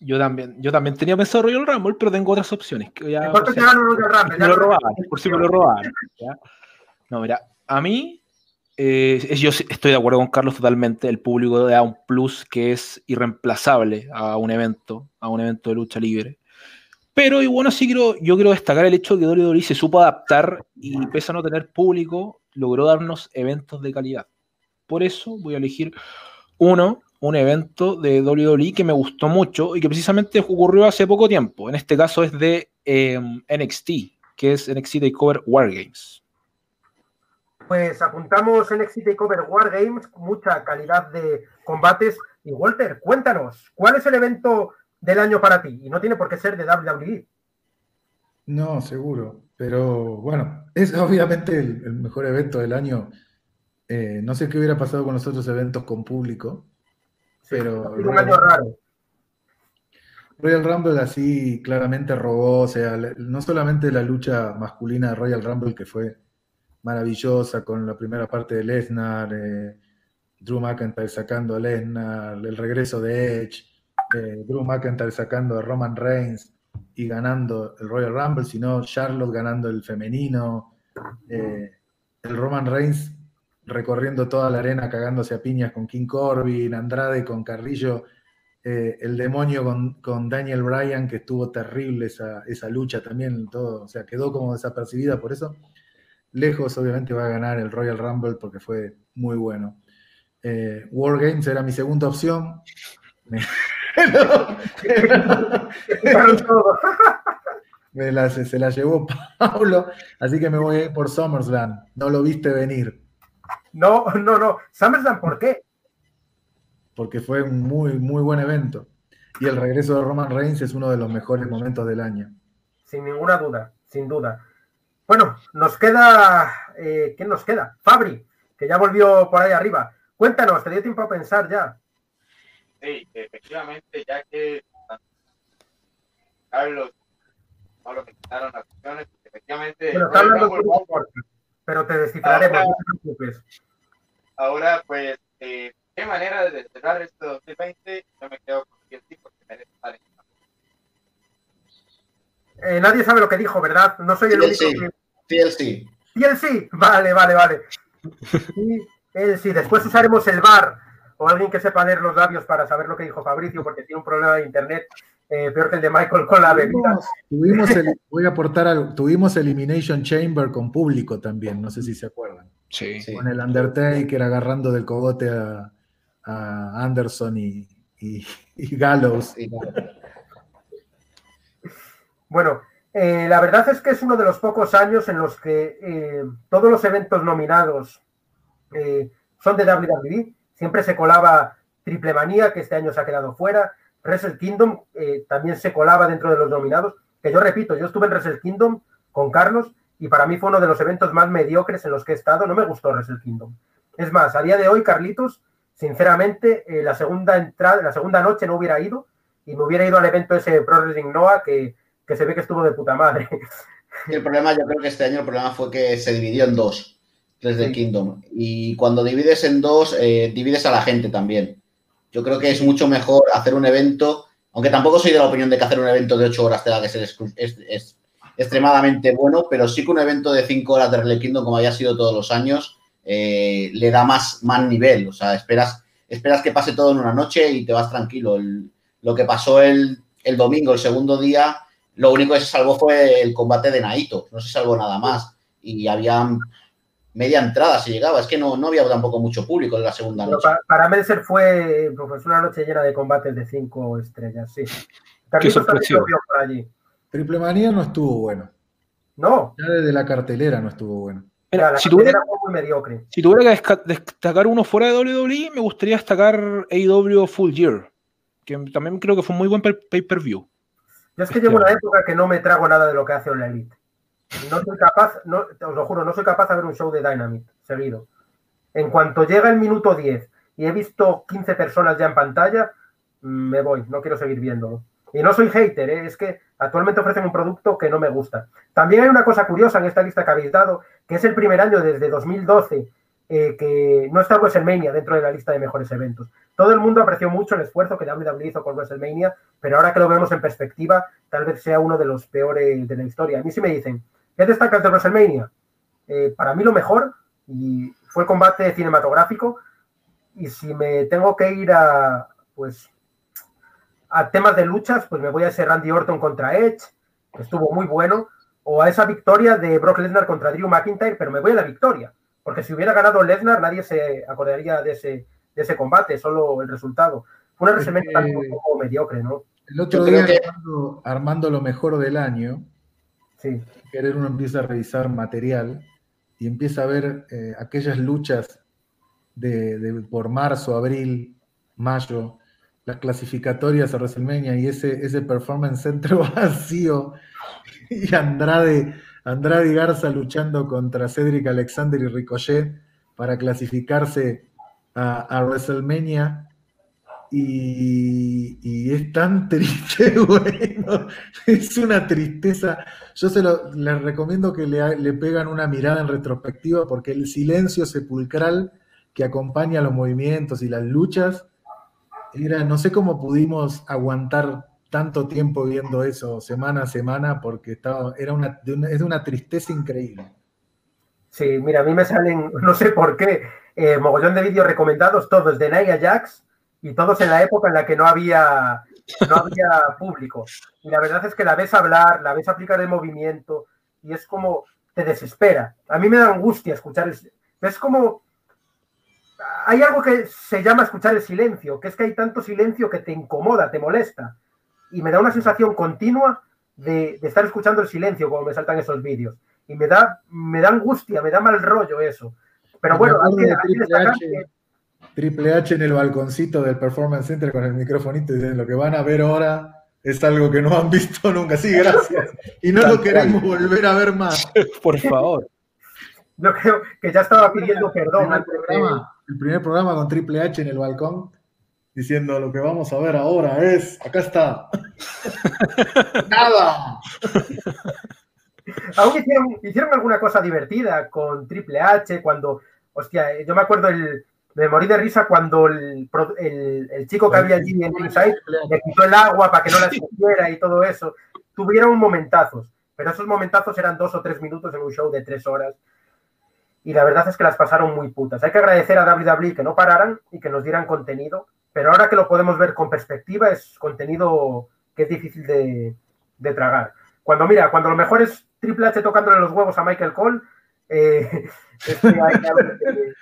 S3: Yo también, yo también tenía pensado Royal Rumble, pero tengo otras opciones.
S1: por, si me lo robaron,
S3: por si me lo robaron. No, mira, a mí, eh, yo estoy de acuerdo con Carlos totalmente. El público da un plus que es irreemplazable a un evento, a un evento de lucha libre. Pero y bueno, sí quiero, yo quiero destacar el hecho de que WWE se supo adaptar y pese a no tener público, logró darnos eventos de calidad. Por eso voy a elegir uno, un evento de WWE que me gustó mucho y que precisamente ocurrió hace poco tiempo. En este caso es de em, NXT, que es NXT Takeover Wargames.
S1: Pues apuntamos NXT Takeover Wargames, mucha calidad de combates. Y Walter, cuéntanos, ¿cuál es el evento del año para ti y no tiene por qué ser de WWE.
S6: No, seguro, pero bueno, es obviamente el, mejor evento del año. Eh, no sé qué hubiera pasado con los otros eventos con público, pero...
S1: un año raro.
S6: Royal Rumble así claramente robó, o sea, no solamente la lucha masculina de Royal Rumble que fue maravillosa con la primera parte de Lesnar, eh, Drew McIntyre sacando a Lesnar, el regreso de Edge, eh, Drew McIntyre sacando a Roman Reigns y ganando el Royal Rumble, sino Charlotte ganando el femenino, eh, el Roman Reigns recorriendo toda la arena cagándose a piñas con King Corbin, Andrade con Carrillo el demonio con, Daniel Bryan, que estuvo terrible esa, lucha también, todo, o sea, quedó como desapercibida por eso. Lejos, obviamente, va a ganar el Royal Rumble porque fue muy bueno. Eh, War Games era mi segunda opción. se la llevó Pablo, así que me voy por SummerSlam. No lo viste venir.
S1: No, no, no. SummerSlam, ¿por qué?
S6: porque fue un muy, muy buen evento. Y el regreso de Roman Reigns es uno de los mejores momentos del año.
S1: Sin ninguna duda, sin duda. Bueno, nos queda, eh, ¿quién nos queda? Fabri, que ya volvió por ahí arriba. Cuéntanos, te dio tiempo a pensar ya.
S4: Sí, efectivamente, ya que Carlos, Pablo me quitaron las opciones, efectivamente.
S1: pero te descifraremos, ahora, no te preocupes.
S4: Ahora, pues, eh, qué manera de cerrar este 2020, yo me quedo con TLC porque merece estar en
S1: eh, nadie sabe lo que dijo, ¿verdad? No soy el
S2: TLC, único que... TLC.
S1: TLC, vale, vale, vale. Y, sí, después usaremos el bar o alguien que sepa leer los labios para saber lo que dijo Fabricio, porque tiene un problema de internet eh, peor que el de Michael con la bebida.
S6: Tuvimos el, voy a aportar algo, tuvimos Elimination Chamber con público también, no sé si se acuerdan.
S3: Sí.
S6: Con el Undertaker agarrando del cogote a, a Anderson y, Gallows.
S1: Bueno, eh, la verdad es que es uno de los pocos años en los que eh, todos los eventos nominados eh, son de WWE. Siempre se colaba Triple Manía, que este año se ha quedado fuera. Wrestle Kingdom también se colaba dentro de los nominados. Que yo repito, yo estuve en Wrestle Kingdom con Carlos y para mí fue uno de los eventos más mediocres en los que he estado. No me gustó Wrestle Kingdom. Es más, a día de hoy, Carlitos, sinceramente, la segunda entrada, la segunda noche no hubiera ido y me hubiera ido al evento ese Pro Wrestling Noah que, se ve que estuvo de puta madre.
S2: el problema, yo creo que este año el problema fue que se dividió en dos, desde Kingdom. Y cuando divides en dos, eh, divides a la gente también. Yo creo que es mucho mejor hacer un evento, aunque tampoco soy de la opinión de que hacer un evento de ocho horas tenga que ser es, extremadamente bueno, pero sí que un evento de cinco horas de Relay Kingdom, como había sido todos los años, eh, le da más, más nivel. O sea, esperas, esperas que pase todo en una noche y te vas tranquilo. lo que pasó el, domingo, el segundo día, lo único que se salvó fue el combate de Naito. No se salvó nada más. Y había media entrada se llegaba. Es que no, no había tampoco mucho público en la segunda noche.
S1: Para, para fue pues, una noche llena de combates de cinco estrellas, sí.
S6: Triple Manía no estuvo bueno.
S1: No.
S6: Ya desde la cartelera no estuvo bueno
S3: si, tuviera, que destacar uno fuera de WWE, me gustaría destacar AEW Full Year, que también creo que fue un muy buen pay-per-view.
S1: Yo es que llevo una época que no me trago nada de lo que hace la Elite. No soy capaz, no, os lo juro, no soy capaz de ver un show de Dynamite seguido. En cuanto llega el minuto 10 y he visto 15 personas ya en pantalla, me voy, no quiero seguir viéndolo. Y no soy hater, ¿eh? es que actualmente ofrecen un producto que no me gusta. También hay una cosa curiosa en esta lista que habéis dado, que es el primer año desde 2012 eh, que no está WrestleMania dentro de la lista de mejores eventos. Todo el mundo apreció mucho el esfuerzo que WWE hizo con WrestleMania, pero ahora que lo vemos en perspectiva, tal vez sea uno de los peores de la historia. A mí sí me dicen, ¿qué destacas de WrestleMania? Eh, para mí lo mejor y fue el combate cinematográfico y si me tengo que ir a pues a temas de luchas, pues me voy a ese Randy Orton contra Edge, que estuvo muy bueno, o a esa victoria de Brock Lesnar contra Drew McIntyre, pero me voy a la victoria, porque si hubiera ganado Lesnar nadie se acordaría de ese, de ese combate, solo el resultado. Fue una WrestleMania un poco mediocre, ¿no?
S6: El otro día, armando, lo mejor del año,
S1: sí.
S6: querer uno empieza a revisar material y empieza a ver eh, aquellas luchas de, de, por marzo, abril, mayo, las clasificatorias a WrestleMania y ese, ese performance centro vacío y Andrade, Andrade Garza luchando contra Cedric Alexander y Ricochet para clasificarse a, WrestleMania y, es tan triste, bueno, es una tristeza. Yo se lo, les recomiendo que le, le pegan una mirada en retrospectiva porque el silencio sepulcral que acompaña los movimientos y las luchas, era, no sé cómo pudimos aguantar tanto tiempo viendo eso semana a semana porque estaba, era una, de una- es de una tristeza increíble.
S1: Sí, mira, a mí me salen, no sé por qué, eh, mogollón de vídeos recomendados, todos de Nia Jax y todos en la época en la que no había, no había público. Y la verdad es que la ves hablar, la ves aplicar el movimiento y es como te desespera. A mí me da angustia escuchar el, es como hay algo que se llama escuchar el silencio, que es que hay tanto silencio que te incomoda, te molesta. Y me da una sensación continua de, de estar escuchando el silencio cuando me saltan esos vídeos. Y me da, me da angustia, me da mal rollo eso. Pero bueno, hay
S6: acuerdo
S1: que,
S6: de
S1: hay que
S6: Triple
S1: destacar
S6: H.
S1: que
S6: Triple H en el balconcito del Performance Center con el microfonito y dicen, lo que van a ver ahora es algo que no han visto nunca. Sí, gracias. Y no lo queremos volver a ver más.
S3: Por favor.
S1: yo creo que ya estaba pidiendo
S6: El
S1: perdón
S6: primer,
S1: de-
S6: programa, el primer programa con Triple H en el balcón diciendo lo que vamos a ver ahora es, acá está. Nada.
S1: Aún hicieron, hicieron alguna cosa divertida con Triple H cuando, hostia, eh, yo me acuerdo el, me morí de risa cuando el, el- el chico que había allí en Ringside le quitó el agua para que no la escupiera y todo eso. Tuvieron momentazos, pero esos momentazos eran dos o tres minutos en un show de tres horas. Y la verdad es que las pasaron muy putas. Hay que agradecer a WWE que no pararan y que nos dieran contenido, pero ahora que lo podemos ver con perspectiva, es contenido que es difícil de, de tragar. Cuando mira, cuando lo mejor es Triple H tocándole los huevos a Michael Cole, eh, que que,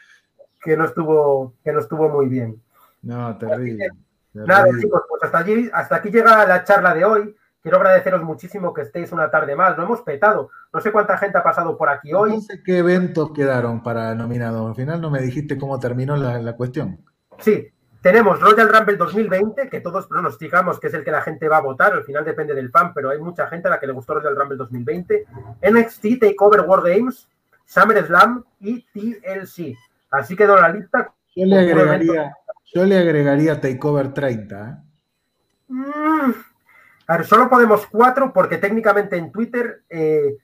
S1: que no estuvo, que no estuvo muy bien.
S6: No, terrible.
S1: Nada,
S6: terrible.
S1: chicos, pues hasta, allí, hasta aquí llega la charla de hoy. Quiero agradeceros muchísimo que estéis una tarde más. Lo hemos petado. No sé cuánta gente ha pasado por aquí hoy.
S6: No sé qué eventos quedaron para nominados. Al final no me dijiste cómo terminó la, la cuestión.
S1: Sí, tenemos Royal Rumble 2020, que todos pronosticamos que es el que la gente va a votar. Al final depende del fan, pero hay mucha gente a la que le gustó Royal Rumble 2020. NXT Takeover War Games, SummerSlam y TLC. Así quedó la lista.
S6: Yo le agregaría, yo le agregaría Takeover 30. ¿eh?
S1: Mm. A ver, solo podemos cuatro porque técnicamente en Twitter eh,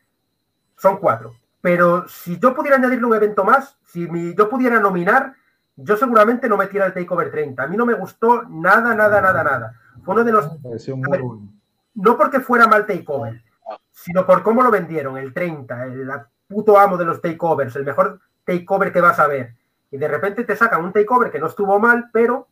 S1: son cuatro. Pero si yo pudiera añadirle un evento más, si mi- yo pudiera nominar, yo seguramente no metiera el Takeover 30. A mí no me gustó nada, nada, nada, nada. Fue uno de los... Ver. No porque fuera mal Takeover, sino por cómo lo vendieron, el 30, el puto amo de los Takeovers, el mejor Takeover que vas a ver. Y de repente te sacan un Takeover que no estuvo mal, pero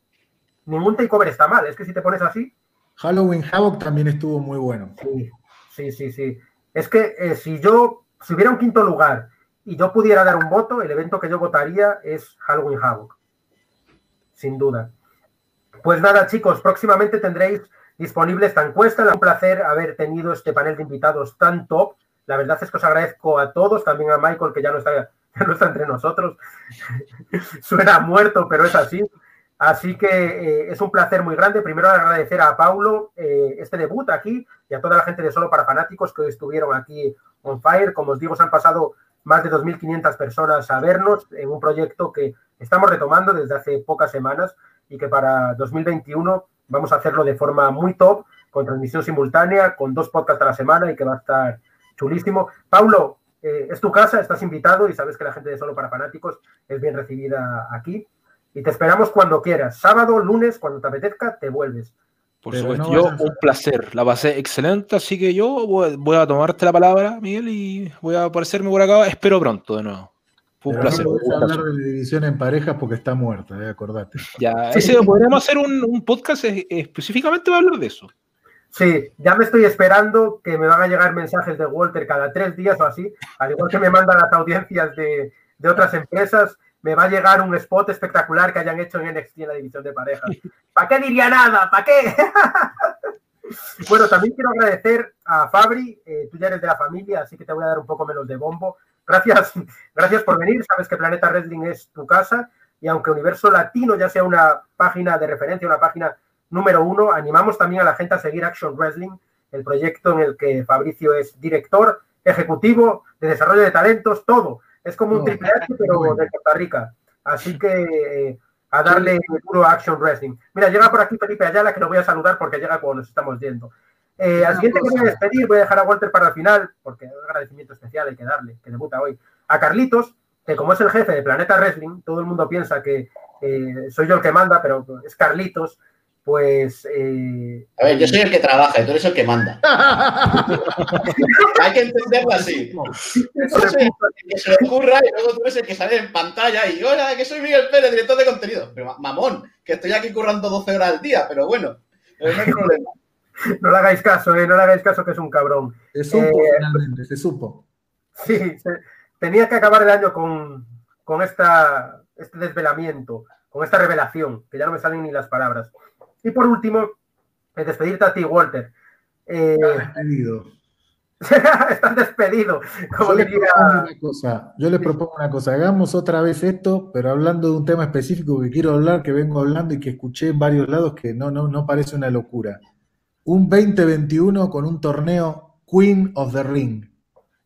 S1: ningún Takeover está mal. Es que si te pones así,
S6: Halloween Havoc también estuvo muy bueno.
S1: Sí, sí, sí, sí. Es que eh, si yo, si hubiera un quinto lugar y yo pudiera dar un voto, el evento que yo votaría es Halloween Havoc. Sin duda. Pues nada, chicos, próximamente tendréis disponible esta encuesta. Un placer haber tenido este panel de invitados tan top. La verdad es que os agradezco a todos, también a Michael, que ya no está, no está entre nosotros. Suena muerto, pero es así. Así que eh, es un placer muy grande. Primero agradecer a Paulo eh, este debut aquí y a toda la gente de Solo para Fanáticos que estuvieron aquí on fire. Como os digo, se han pasado más de 2.500 personas a vernos en un proyecto que estamos retomando desde hace pocas semanas y que para 2021 vamos a hacerlo de forma muy top, con transmisión simultánea, con dos podcasts a la semana y que va a estar chulísimo. Paulo, eh, es tu casa, estás invitado y sabes que la gente de Solo para Fanáticos es bien recibida aquí. Y te esperamos cuando quieras. Sábado, lunes, cuando te apetezca, te vuelves.
S3: Por
S6: Pero
S3: supuesto,
S6: no
S3: yo
S6: a-
S3: un placer, la pasé excelente, así que yo voy, voy a tomarte la palabra, Miguel, y voy a aparecerme por acá. Espero pronto de nuevo. Fue un
S6: Pero
S3: placer.
S6: no podés hablar de la división en parejas porque está muerta, eh, acordate.
S3: Ya, ese, podríamos hacer un, un podcast es- específicamente para hablar de eso.
S1: Sí, ya me estoy esperando que me van a llegar mensajes de Walter cada tres días o así, al igual que me mandan las audiencias de, de otras empresas, me va a llegar un spot espectacular que hayan hecho en NXT en la división de parejas. ¿Para qué diría nada? ¿Para qué? bueno, también quiero agradecer a Fabri, eh, tú ya eres de la familia, así que te voy a dar un poco menos de bombo. Gracias, gracias por venir, sabes que Planeta Wrestling es tu casa y aunque Universo Latino ya sea una página de referencia, una página número uno, animamos también a la gente a seguir Action Wrestling, el proyecto en el que Fabricio es director, ejecutivo, de desarrollo de talentos, todo. Es como un triple H, pero de Costa Rica. Así que eh, a darle puro action wrestling. Mira, llega por aquí Felipe Ayala, que lo voy a saludar porque llega cuando nos estamos yendo. Eh, al siguiente que voy a despedir, voy a dejar a Walter para el final, porque un agradecimiento especial hay que darle, que debuta hoy. A Carlitos, que como es el jefe de Planeta Wrestling, todo el mundo piensa que eh, soy yo el que manda, pero es Carlitos, pues... Eh,
S2: a ver, yo soy el que trabaja y tú eres el que manda. Hay que entenderlo así. Eso que se le ocurra y luego tú eres el que sale en pantalla y hola, que soy Miguel Pérez, director de contenido. Pero mamón, que estoy aquí currando 12 horas al día, pero bueno, no hay problema.
S1: No le hagáis caso, eh, no le hagáis caso que es un cabrón.
S6: Se supo, eh, finalmente, se supo.
S1: Sí, tenía que acabar el año con, con esta, este desvelamiento, con esta revelación, que ya no me salen ni las palabras. Y por último, despedirte a ti, Walter.
S6: Eh, despedido.
S1: Estás despedido.
S6: yo, le una cosa, yo les propongo una cosa, hagamos otra vez esto, pero hablando de un tema específico que quiero hablar, que vengo hablando y que escuché en varios lados que no, no, no parece una locura. Un 2021 con un torneo Queen of the Ring.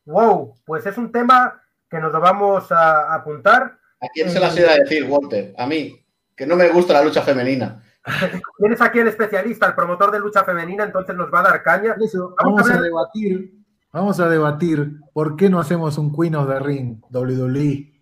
S1: Wow, pues es un tema que nos lo vamos a apuntar.
S2: ¿A quién se las iba a decir, Walter? A mí, que no me gusta la lucha femenina.
S1: Tienes aquí el especialista, el promotor de lucha femenina, entonces nos va a dar caña.
S6: vamos, a, debatir, vamos a debatir por qué no hacemos un Queen of the Ring, WWE.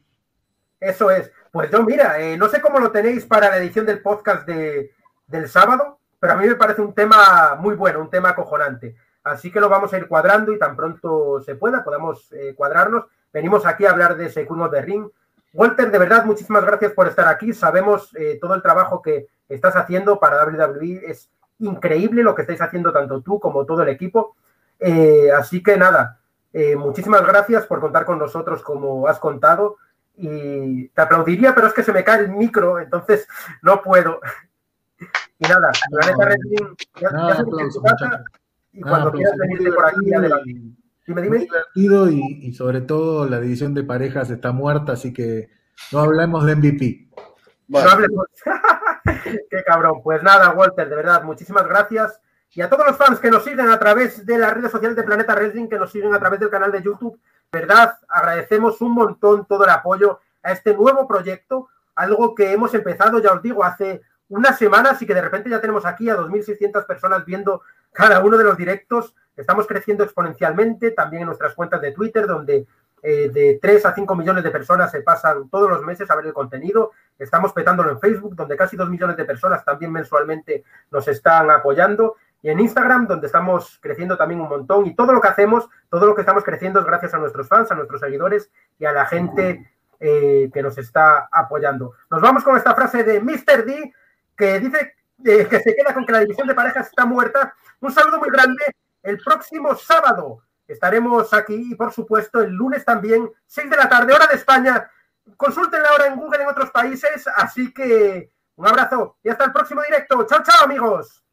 S1: Eso es. Pues yo, mira, eh, no sé cómo lo tenéis para la edición del podcast de, del sábado, pero a mí me parece un tema muy bueno, un tema acojonante. Así que lo vamos a ir cuadrando y tan pronto se pueda, podamos eh, cuadrarnos. Venimos aquí a hablar de ese Queen of the Ring. Walter, de verdad, muchísimas gracias por estar aquí. Sabemos eh, todo el trabajo que estás haciendo para WWE. Es increíble lo que estáis haciendo tanto tú como todo el equipo. Eh, así que nada, eh, muchísimas gracias por contar con nosotros como has contado. Y te aplaudiría, pero es que se me cae el micro, entonces no puedo. Y nada, Planeta Wrestling, ya, ya tu casa y cuando quieras venirte por aquí, adelante.
S6: Dime, dime. Muy divertido y, y, sobre todo la división de parejas está muerta, así que no hablemos de MVP.
S1: No hablemos. Qué cabrón. Pues nada, Walter, de verdad, muchísimas gracias. Y a todos los fans que nos siguen a través de las redes sociales de Planeta Wrestling, que nos siguen a través del canal de YouTube, verdad, agradecemos un montón todo el apoyo a este nuevo proyecto, algo que hemos empezado, ya os digo, hace unas semanas y que de repente ya tenemos aquí a 2.600 personas viendo cada uno de los directos. Estamos creciendo exponencialmente, también en nuestras cuentas de Twitter, donde eh, de 3 a 5 millones de personas se pasan todos los meses a ver el contenido. Estamos petándolo en Facebook, donde casi 2 millones de personas también mensualmente nos están apoyando. Y en Instagram, donde estamos creciendo también un montón. Y todo lo que hacemos, todo lo que estamos creciendo es gracias a nuestros fans, a nuestros seguidores y a la gente eh, que nos está apoyando. Nos vamos con esta frase de Mr. D, que dice eh, que se queda con que la división de parejas está muerta. Un saludo muy grande. El próximo sábado estaremos aquí y, por supuesto, el lunes también, 6 de la tarde, hora de España. Consúltenla ahora en Google en otros países. Así que un abrazo y hasta el próximo directo. Chao, chao, amigos.